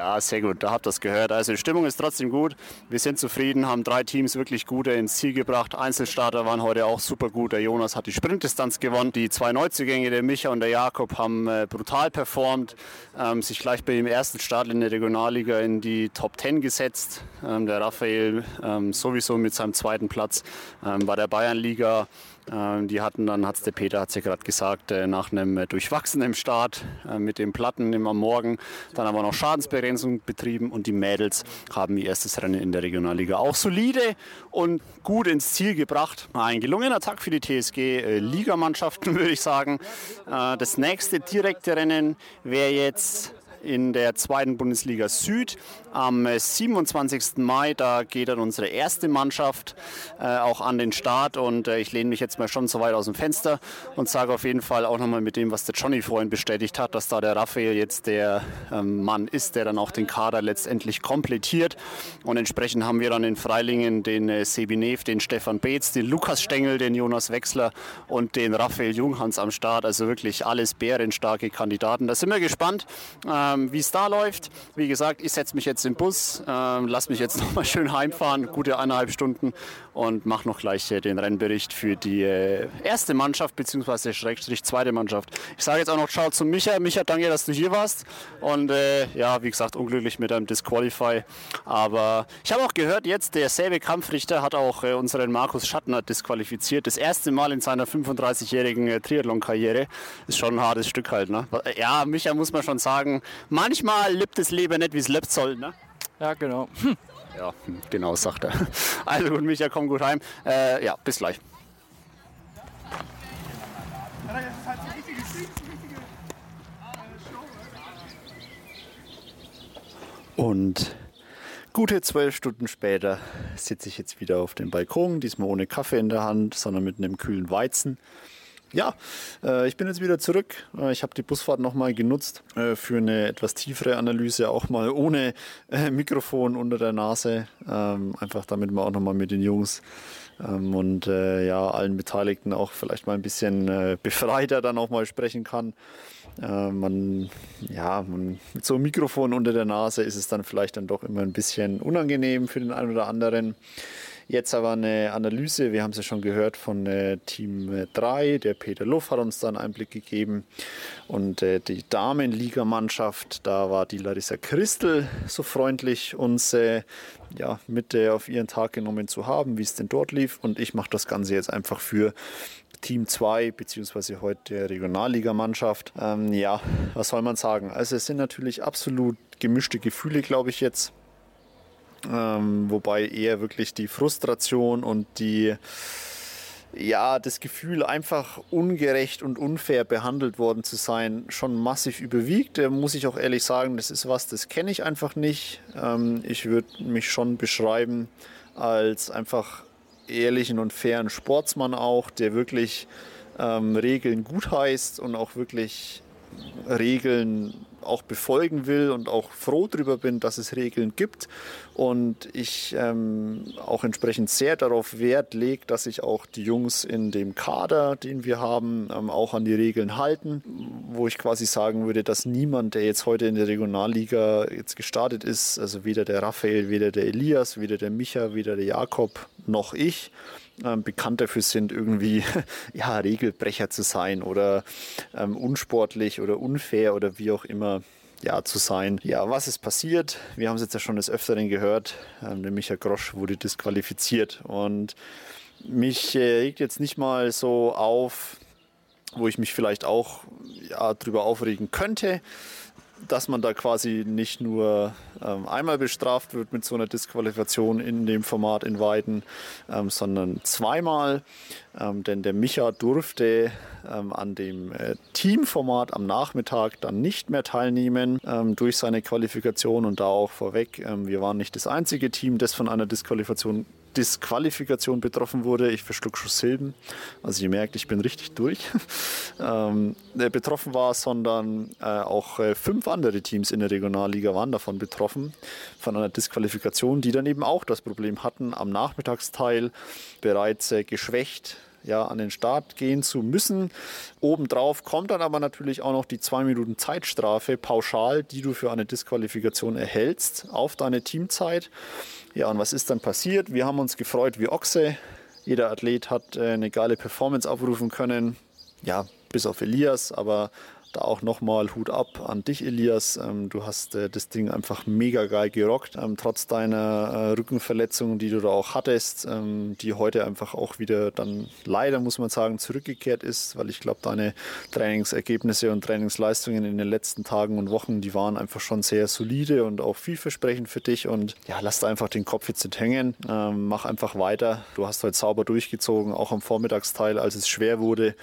Ja, sehr gut, da habt ihr das gehört. Also die Stimmung ist trotzdem gut. Wir sind zufrieden, haben drei Teams wirklich gute ins Ziel gebracht. Einzelstarter waren heute auch super gut. Der Jonas hat die Sprintdistanz gewonnen. Die zwei Neuzugänge, der Micha und der Jakob, haben äh, brutal performt, ähm, sich gleich bei dem ersten Start in der Regionalliga in die Top 10 gesetzt. Ähm, der Raphael ähm, sowieso mit seinem zweiten Platz ähm, bei der Bayernliga die hatten dann, hat der Peter hat ja gerade gesagt, äh, nach einem äh, durchwachsenen Start äh, mit den Platten am Morgen, dann haben wir noch Schadensbegrenzung betrieben und die Mädels haben ihr erstes Rennen in der Regionalliga auch solide und gut ins Ziel gebracht. Ein gelungener Tag für die TSG-Ligamannschaften, würde ich sagen. Das nächste direkte Rennen wäre jetzt in der zweiten Bundesliga Süd. Am 27. Mai, da geht dann unsere erste Mannschaft äh, auch an den Start und äh, ich lehne mich jetzt mal schon so weit aus dem Fenster und sage auf jeden Fall auch nochmal mit dem, was der Johnny vorhin bestätigt hat, dass da der Raphael jetzt der ähm, Mann ist, der dann auch den Kader letztendlich komplettiert und entsprechend haben wir dann in Freilingen den äh, Sebi Neff, den Stefan Beetz, den Lukas Stengel, den Jonas Wechsler und den Raphael Junghans am Start, also wirklich alles bärenstarke Kandidaten. Da sind wir gespannt. Äh, ähm, wie es da läuft. Wie gesagt, ich setze mich jetzt im Bus, ähm, lass mich jetzt nochmal schön heimfahren, gute eineinhalb Stunden und mache noch gleich äh, den Rennbericht für die äh, erste Mannschaft bzw. Schrägstrich zweite Mannschaft. Ich sage jetzt auch noch Ciao zu Micha. Micha, danke, dass du hier warst. Und äh, ja, wie gesagt, unglücklich mit einem Disqualify. Aber ich habe auch gehört, jetzt derselbe Kampfrichter hat auch äh, unseren Markus Schattner disqualifiziert. Das erste Mal in seiner 35-jährigen äh, Triathlon-Karriere. Ist schon ein hartes Stück halt. Ne? Ja, Micha muss man schon sagen, manchmal lebt das Leben nicht, wie es lebt soll. Ne? Ja, genau. Ja, genau, sagt er. Also gut, Micha, komm gut heim. Äh, ja, bis gleich. Und gute zwölf Stunden später sitze ich jetzt wieder auf dem Balkon, diesmal ohne Kaffee in der Hand, sondern mit einem kühlen Weizen. Ja, äh, ich bin jetzt wieder zurück. Äh, ich habe die Busfahrt nochmal genutzt äh, für eine etwas tiefere Analyse, auch mal ohne Mikrofon unter der Nase. Ähm, einfach damit man auch nochmal mit den Jungs ähm, und ja, allen Beteiligten auch vielleicht mal ein bisschen befreiter dann auch mal sprechen kann. man, ja, mit so einem Mikrofon unter der Nase ist es dann vielleicht dann doch immer ein bisschen unangenehm für den einen oder anderen. Jetzt aber eine Analyse, wir haben es ja schon gehört von äh, Team 3, der Peter Luff hat uns da einen Einblick gegeben. Und äh, die Damenligamannschaft, da war die Larissa Christel so freundlich, uns äh, ja, mit auf ihren Tag genommen zu haben, wie es denn dort lief. Und ich mache das Ganze jetzt einfach für Team 2 beziehungsweise heute der Regionalligamannschaft. Ähm, ja, was soll man sagen? Also es sind natürlich absolut gemischte Gefühle, glaube ich jetzt. Ähm, wobei eher wirklich die Frustration und die ja, das Gefühl, einfach ungerecht und unfair behandelt worden zu sein, schon massiv überwiegt. Da muss ich auch ehrlich sagen, das ist was, das kenne ich einfach nicht. Ähm, ich würde mich schon beschreiben als einfach ehrlichen und fairen Sportsmann auch, der wirklich ähm, Regeln gutheißt und auch wirklich Regeln auch befolgen will und auch froh darüber bin, dass es Regeln gibt und ich ähm, auch entsprechend sehr darauf Wert lege, dass sich auch die Jungs in dem Kader, den wir haben, ähm, auch an die Regeln halten, wo ich quasi sagen würde, dass niemand, der jetzt heute in der Regionalliga jetzt gestartet ist, also weder der Raphael, weder der Elias, weder der Micha, weder der Jakob noch ich, ähm, bekannt dafür sind, irgendwie ja, Regelbrecher zu sein oder ähm, unsportlich oder unfair oder wie auch immer ja, zu sein. Ja, was ist passiert? Wir haben es jetzt ja schon des Öfteren gehört. Ähm, der Micha Grosch wurde disqualifiziert und mich äh, regt jetzt nicht mal so auf, wo ich mich vielleicht auch ja, drüber aufregen könnte dass man da quasi nicht nur ähm, einmal bestraft wird mit so einer Disqualifikation in dem Format in Weiden, ähm, sondern zweimal. Ähm, denn der Micha durfte ähm, an dem äh, Teamformat am Nachmittag dann nicht mehr teilnehmen ähm, durch seine Qualifikation und da auch vorweg. Ähm, wir waren nicht das einzige Team, das von einer Disqualifikation Disqualifikation betroffen wurde. Ich verschluck schon Silben. Also ihr merkt, ich bin richtig durch. ähm, betroffen war, sondern äh, auch äh, fünf andere Teams in der Regionalliga waren davon betroffen, von einer Disqualifikation, die dann eben auch das Problem hatten, am Nachmittagsteil bereits äh, geschwächt ja, an den Start gehen zu müssen. Obendrauf kommt dann aber natürlich auch noch die zwei Minuten Zeitstrafe pauschal, die du für eine Disqualifikation erhältst auf deine Teamzeit. Ja, und was ist dann passiert? Wir haben uns gefreut wie Ochse. Jeder Athlet hat äh, eine geile Performance aufrufen können. Ja, bis auf Elias, aber da auch nochmal Hut ab an dich, Elias. Ähm, du hast äh, das Ding einfach mega geil gerockt, ähm, trotz deiner äh, Rückenverletzung, die du da auch hattest, ähm, die heute einfach auch wieder dann leider, muss man sagen, zurückgekehrt ist, weil ich glaube, deine Trainingsergebnisse und Trainingsleistungen in den letzten Tagen und Wochen, die waren einfach schon sehr solide und auch vielversprechend für dich. Und ja, lass einfach den Kopf jetzt nicht hängen, mach einfach weiter. Du hast heute sauber durchgezogen, auch am Vormittagsteil, als es schwer wurde.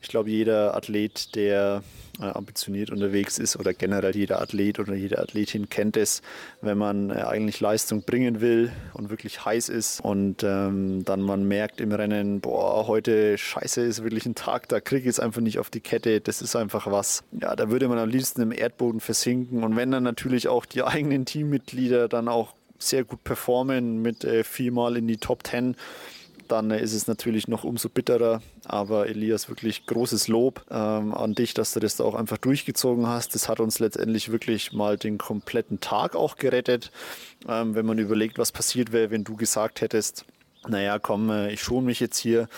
Ich glaube, jeder Athlet, der ambitioniert unterwegs ist oder generell jeder Athlet oder jede Athletin kennt es, wenn man äh, eigentlich Leistung bringen will und wirklich heiß ist und ähm, dann man merkt im Rennen, boah, heute scheiße ist wirklich ein Tag, da kriege ich es einfach nicht auf die Kette, das ist einfach was, ja, da würde man am liebsten im Erdboden versinken und wenn dann natürlich auch die eigenen Teammitglieder dann auch sehr gut performen mit äh, viermal in die Top 10, dann ist es natürlich noch umso bitterer. Aber Elias, wirklich großes Lob ähm, an dich, dass du das da auch einfach durchgezogen hast. Das hat uns letztendlich wirklich mal den kompletten Tag auch gerettet. Ähm, wenn man überlegt, was passiert wäre, wenn du gesagt hättest, naja, komm, äh, ich schone mich jetzt hier.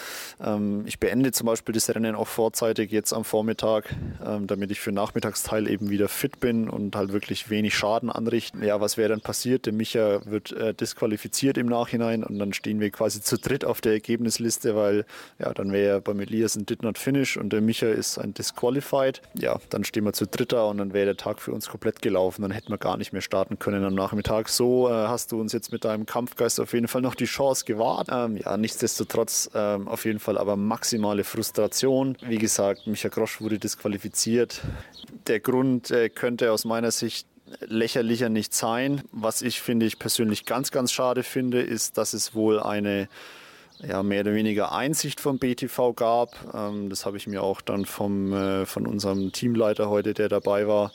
Ähm, ich beende zum Beispiel das Rennen auch vorzeitig jetzt am Vormittag, ähm, damit ich für Nachmittagsteil eben wieder fit bin und halt wirklich wenig Schaden anrichten. Ja, was wäre dann passiert? Der Micha wird äh, disqualifiziert im Nachhinein und dann stehen wir quasi zu dritt auf der Ergebnisliste, weil ja, dann wäre beim Elias ein Did Not Finish und der Micha ist ein Disqualified. Ja, dann stehen wir zu dritter und dann wäre der Tag für uns komplett gelaufen. Dann hätten wir gar nicht mehr starten können am Nachmittag. So äh, hast du uns jetzt mit deinem Kampfgeist auf jeden Fall noch die Chance gewahrt Start. Ähm, ja, nichtsdestotrotz ähm, auf jeden Fall aber maximale Frustration. Wie gesagt, Micha Grosch wurde disqualifiziert. Der Grund äh, könnte aus meiner Sicht lächerlicher nicht sein. Was ich finde, ich persönlich ganz, ganz schade finde, ist, dass es wohl eine ja, mehr oder weniger Einsicht vom BTV gab. Ähm, das habe ich mir auch dann vom, äh, von unserem Teamleiter heute, der dabei war,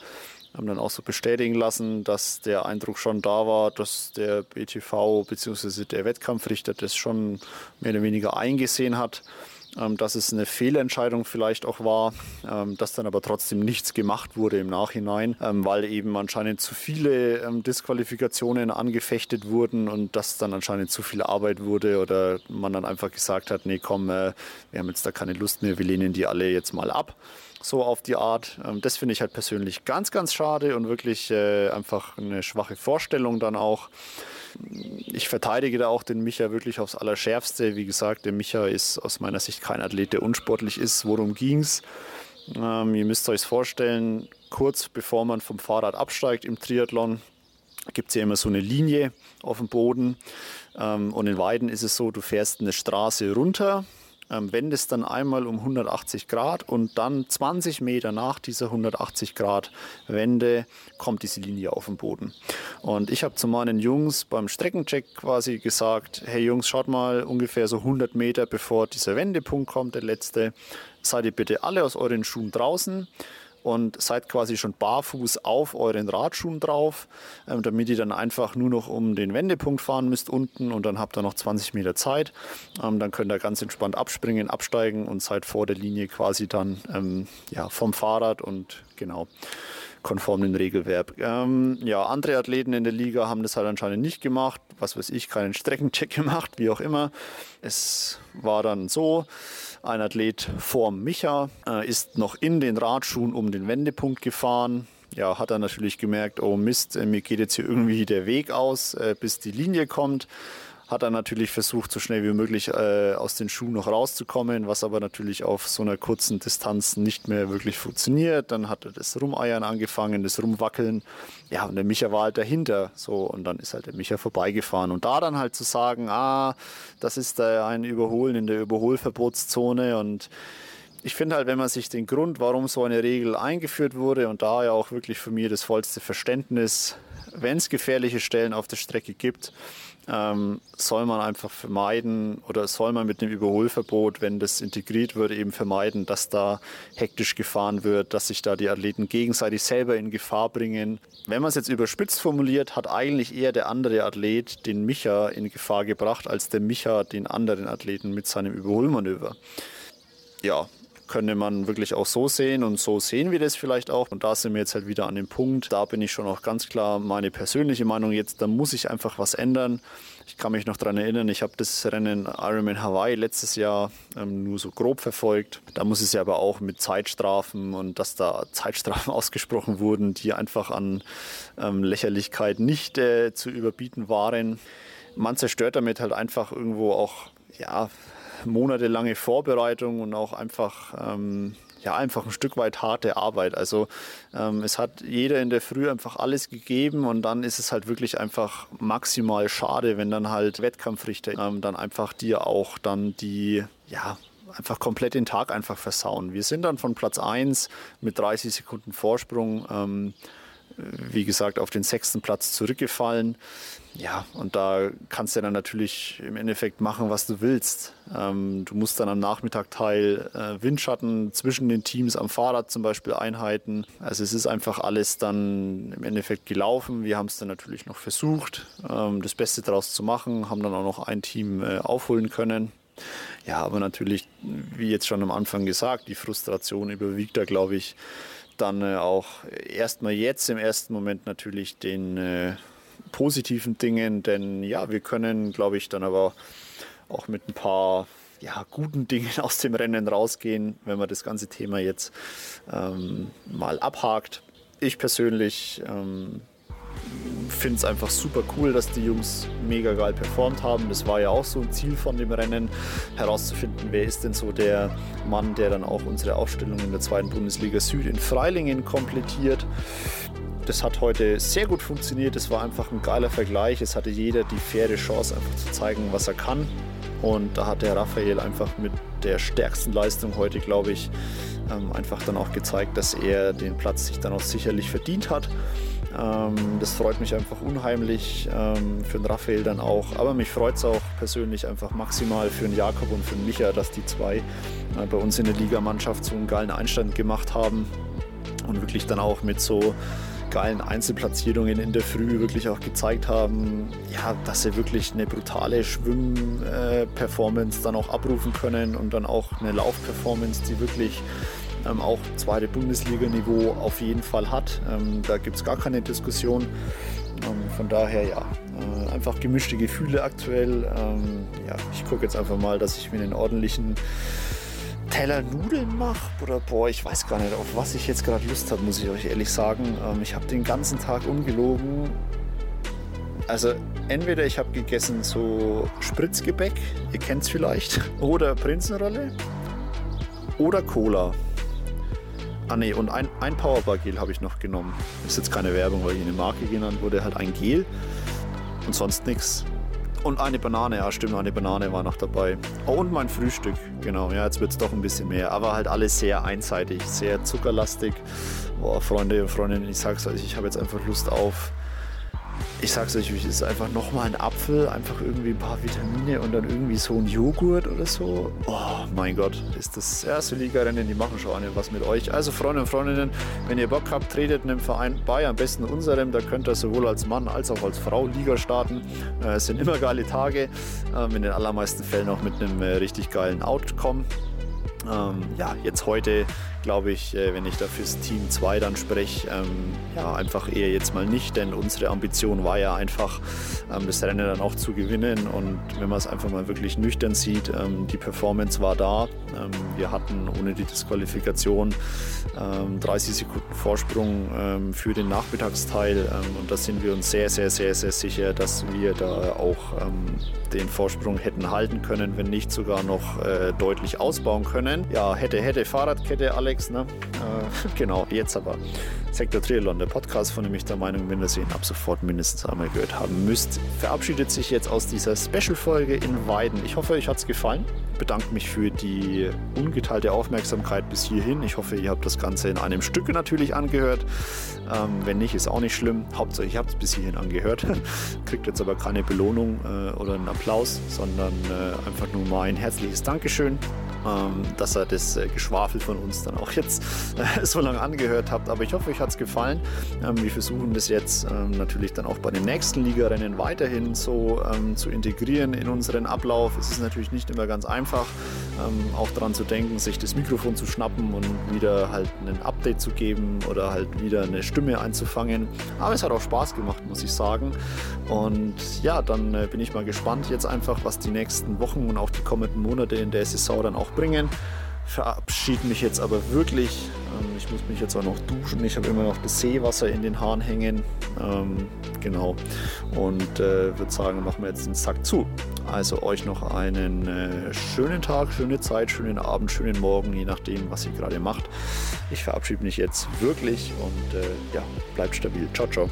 haben dann auch so bestätigen lassen, dass der Eindruck schon da war, dass der BTV bzw. der Wettkampfrichter das schon mehr oder weniger eingesehen hat, ähm, dass es eine Fehlentscheidung vielleicht auch war, ähm, dass dann aber trotzdem nichts gemacht wurde im Nachhinein, ähm, weil eben anscheinend zu viele Disqualifikationen angefechtet wurden und dass dann anscheinend zu viel Arbeit wurde oder man dann einfach gesagt hat, nee komm, äh, wir haben jetzt da keine Lust mehr, wir lehnen die alle jetzt mal ab so auf die Art. Ähm, das finde ich halt persönlich ganz, ganz schade und wirklich äh, einfach eine schwache Vorstellung dann auch. Ich verteidige da auch den Micha wirklich aufs Allerschärfste. Wie gesagt, der Micha ist aus meiner Sicht kein Athlet, der unsportlich ist. Worum ging es? Ähm, ihr müsst euch vorstellen, kurz bevor man vom Fahrrad absteigt im Triathlon, gibt es ja immer so eine Linie auf dem Boden. Ähm, und in Weiden ist es so, du fährst eine Straße runter ähm, wendest dann einmal um 180 Grad und dann 20 Meter nach dieser 180 Grad Wende kommt diese Linie auf den Boden. Und ich habe zu meinen Jungs beim Streckencheck quasi gesagt, hey Jungs, schaut mal ungefähr so 100 Meter bevor dieser Wendepunkt kommt, der letzte, seid ihr bitte alle aus euren Schuhen draußen und seid quasi schon barfuß auf euren Radschuhen drauf, ähm, damit ihr dann einfach nur noch um den Wendepunkt fahren müsst unten und dann habt ihr noch 20 Meter Zeit. Ähm, dann könnt ihr ganz entspannt abspringen, absteigen und seid vor der Linie quasi dann ähm, ja, vom Fahrrad und genau konform dem Regelwerk. Ähm, ja, andere Athleten in der Liga haben das halt anscheinend nicht gemacht. Was weiß ich, keinen Streckencheck gemacht, wie auch immer. Es war dann so, ein Athlet vorm Micha äh, ist noch in den Radschuhen um den Wendepunkt gefahren. Ja, hat er natürlich gemerkt, oh Mist, äh, mir geht jetzt hier irgendwie der Weg aus, äh, bis die Linie kommt hat er natürlich versucht, so schnell wie möglich äh, aus den Schuhen noch rauszukommen, was aber natürlich auf so einer kurzen Distanz nicht mehr wirklich funktioniert. Dann hat er das Rumeiern angefangen, das Rumwackeln. Ja, und der Micha war halt dahinter. So, und dann ist halt der Micha vorbeigefahren. Und da dann halt zu sagen, ah, das ist da ein Überholen in der Überholverbotszone und ich finde halt, wenn man sich den Grund, warum so eine Regel eingeführt wurde und da ja auch wirklich für mich das vollste Verständnis, wenn es gefährliche Stellen auf der Strecke gibt, ähm, soll man einfach vermeiden oder soll man mit dem Überholverbot, wenn das integriert wird, eben vermeiden, dass da hektisch gefahren wird, dass sich da die Athleten gegenseitig selber in Gefahr bringen. Wenn man es jetzt überspitzt formuliert, hat eigentlich eher der andere Athlet den Micha in Gefahr gebracht, als der Micha den anderen Athleten mit seinem Überholmanöver. Ja, könnte man wirklich auch so sehen und so sehen wir das vielleicht auch. Und da sind wir jetzt halt wieder an dem Punkt, da bin ich schon auch ganz klar meine persönliche Meinung jetzt, da muss ich einfach was ändern. Ich kann mich noch daran erinnern, ich habe das Rennen Ironman Hawaii letztes Jahr ähm, nur so grob verfolgt. Da muss es ja aber auch mit Zeitstrafen und dass da Zeitstrafen ausgesprochen wurden, die einfach an ähm, Lächerlichkeit nicht äh, zu überbieten waren. Man zerstört damit halt einfach irgendwo auch ja, monatelange Vorbereitung und auch einfach, ähm, ja, einfach ein Stück weit harte Arbeit. Also ähm, es hat jeder in der Früh einfach alles gegeben und dann ist es halt wirklich einfach maximal schade, wenn dann halt Wettkampfrichter ähm, dann einfach dir auch dann die, ja, einfach komplett den Tag einfach versauen. Wir sind dann von Platz 1 mit 30 Sekunden Vorsprung ähm, wie gesagt, auf den sechsten Platz zurückgefallen. Ja, und da kannst du dann natürlich im Endeffekt machen, was du willst. Ähm, du musst dann am Nachmittag Teil äh, Windschatten zwischen den Teams am Fahrrad zum Beispiel einhalten. Also es ist einfach alles dann im Endeffekt gelaufen. Wir haben es dann natürlich noch versucht, ähm, das Beste daraus zu machen, haben dann auch noch ein Team äh, aufholen können. Ja, aber natürlich, wie jetzt schon am Anfang gesagt, die Frustration überwiegt da, glaube ich, dann äh, auch erstmal jetzt im ersten Moment natürlich den äh, positiven Dingen, denn ja, wir können, glaube ich, dann aber auch mit ein paar ja, guten Dingen aus dem Rennen rausgehen, wenn man das ganze Thema jetzt ähm, mal abhakt. Ich persönlich ähm, finde es einfach super cool, dass die Jungs mega geil performt haben. Das war ja auch so ein Ziel von dem Rennen, herauszufinden, wer ist denn so der Mann, der dann auch unsere Aufstellung in der zweiten Bundesliga Süd in Freilingen komplettiert. Das hat heute sehr gut funktioniert. Es war einfach ein geiler Vergleich. Es hatte jeder die faire Chance, einfach zu zeigen, was er kann. Und da hat der Raphael einfach mit der stärksten Leistung heute, glaube ich, ähm, einfach dann auch gezeigt, dass er den Platz sich dann auch sicherlich verdient hat. Ähm, das freut mich einfach unheimlich ähm, für den Raphael dann auch. Aber mich freut es auch persönlich einfach maximal für den Jakob und für den Micha, dass die zwei äh, bei uns in der Ligamannschaft so einen geilen Einstand gemacht haben und wirklich dann auch mit so geilen Einzelplatzierungen in der Früh wirklich auch gezeigt haben, ja, dass sie wirklich eine brutale Schwimmperformance dann auch abrufen können und dann auch eine Laufperformance, die wirklich ähm, auch zweite Bundesliga-Niveau auf jeden Fall hat. Ähm, da gibt es gar keine Diskussion. Ähm, von daher ja, äh, einfach gemischte Gefühle aktuell. Ähm, ja, ich gucke jetzt einfach mal, dass ich mir einen ordentlichen Teller Nudeln mache oder boah, ich weiß gar nicht, auf was ich jetzt gerade Lust habe, muss ich euch ehrlich sagen. Ähm, ich habe den ganzen Tag ungelogen. Also entweder ich habe gegessen so Spritzgebäck, ihr kennt es vielleicht, oder Prinzenrolle oder Cola. Ah ne, und ein, ein Powerbar-Gel habe ich noch genommen. Ist jetzt keine Werbung, weil hier eine Marke genannt wurde. Halt ein Gel und sonst nichts. Und eine Banane, ja stimmt, eine Banane war noch dabei. Oh, und mein Frühstück, genau. Ja, jetzt wird es doch ein bisschen mehr. Aber halt alles sehr einseitig, sehr zuckerlastig. Boah, Freunde und Freundinnen, ich sag's euch, ich habe jetzt einfach Lust auf ich sag's euch, es ist einfach nochmal ein Apfel, einfach irgendwie ein paar Vitamine und dann irgendwie so ein Joghurt oder so. Oh mein Gott, ist das erste Liga-Rennen, die machen schon was mit euch. Also Freunde und Freundinnen, wenn ihr Bock habt, tretet in einem Verein bei, am besten unserem, da könnt ihr sowohl als Mann als auch als Frau Liga starten. Äh, es sind immer geile Tage, äh, in den allermeisten Fällen auch mit einem äh, richtig geilen Outcome. Ähm, ja, jetzt heute glaube ich, äh, wenn ich da fürs Team 2 dann spreche, ähm, ja, einfach eher jetzt mal nicht, denn unsere Ambition war ja einfach, ähm, das Rennen dann auch zu gewinnen und wenn man es einfach mal wirklich nüchtern sieht, ähm, die Performance war da. Ähm, wir hatten ohne die Disqualifikation 30 ähm, Sekunden Vorsprung ähm, für den Nachmittagsteil und da sind wir uns sehr, sehr, sehr, sehr sicher, dass wir da auch den Vorsprung hätten halten können, wenn nicht sogar noch äh, deutlich ausbauen können. Ja, hätte, hätte Fahrradkette, Alex Alex. Ne? Äh, genau, jetzt aber. Sektor Triathlon, der Podcast, von dem ich der Meinung bin, dass ihr ihn ab sofort mindestens einmal gehört haben müsst, verabschiedet sich jetzt aus dieser Special-Folge in Weiden. Ich hoffe, euch hat es gefallen. Ich bedanke mich für die ungeteilte Aufmerksamkeit bis hierhin. Ich hoffe, ihr habt das Ganze in einem Stück natürlich angehört. Ähm, wenn nicht, ist auch nicht schlimm. Hauptsache, ihr habt es bis hierhin angehört. Kriegt jetzt aber keine Belohnung äh, oder einen Applaus, sondern äh, einfach nur mal ein herzliches Dankeschön ähm, dass ihr das äh, Geschwafel von uns dann auch jetzt äh, so lange angehört habt. Aber ich hoffe, euch hat es gefallen. Ähm, wir versuchen das jetzt ähm, natürlich dann auch bei den nächsten Ligarennen weiterhin so ähm, zu integrieren in unseren Ablauf. Es ist natürlich nicht immer ganz einfach, ähm, auch daran zu denken, sich das Mikrofon zu schnappen und wieder halt ein Update zu geben oder halt wieder eine Stimme einzufangen. Aber es hat auch Spaß gemacht, muss ich sagen. Und ja, dann äh, bin ich mal gespannt jetzt einfach, was die nächsten Wochen und auch die kommenden Monate in der Saison dann auch bringen. Verabschiede mich jetzt aber wirklich. Ähm, ich muss mich jetzt auch noch duschen. Ich habe immer noch das Seewasser in den Haaren hängen. Ähm, genau. Und äh, würde sagen, machen wir jetzt den Sack zu. Also euch noch einen äh, schönen Tag, schöne Zeit, schönen Abend, schönen Morgen, je nachdem, was ihr gerade macht. Ich verabschiede mich jetzt wirklich und äh, ja, bleibt stabil. Ciao, ciao.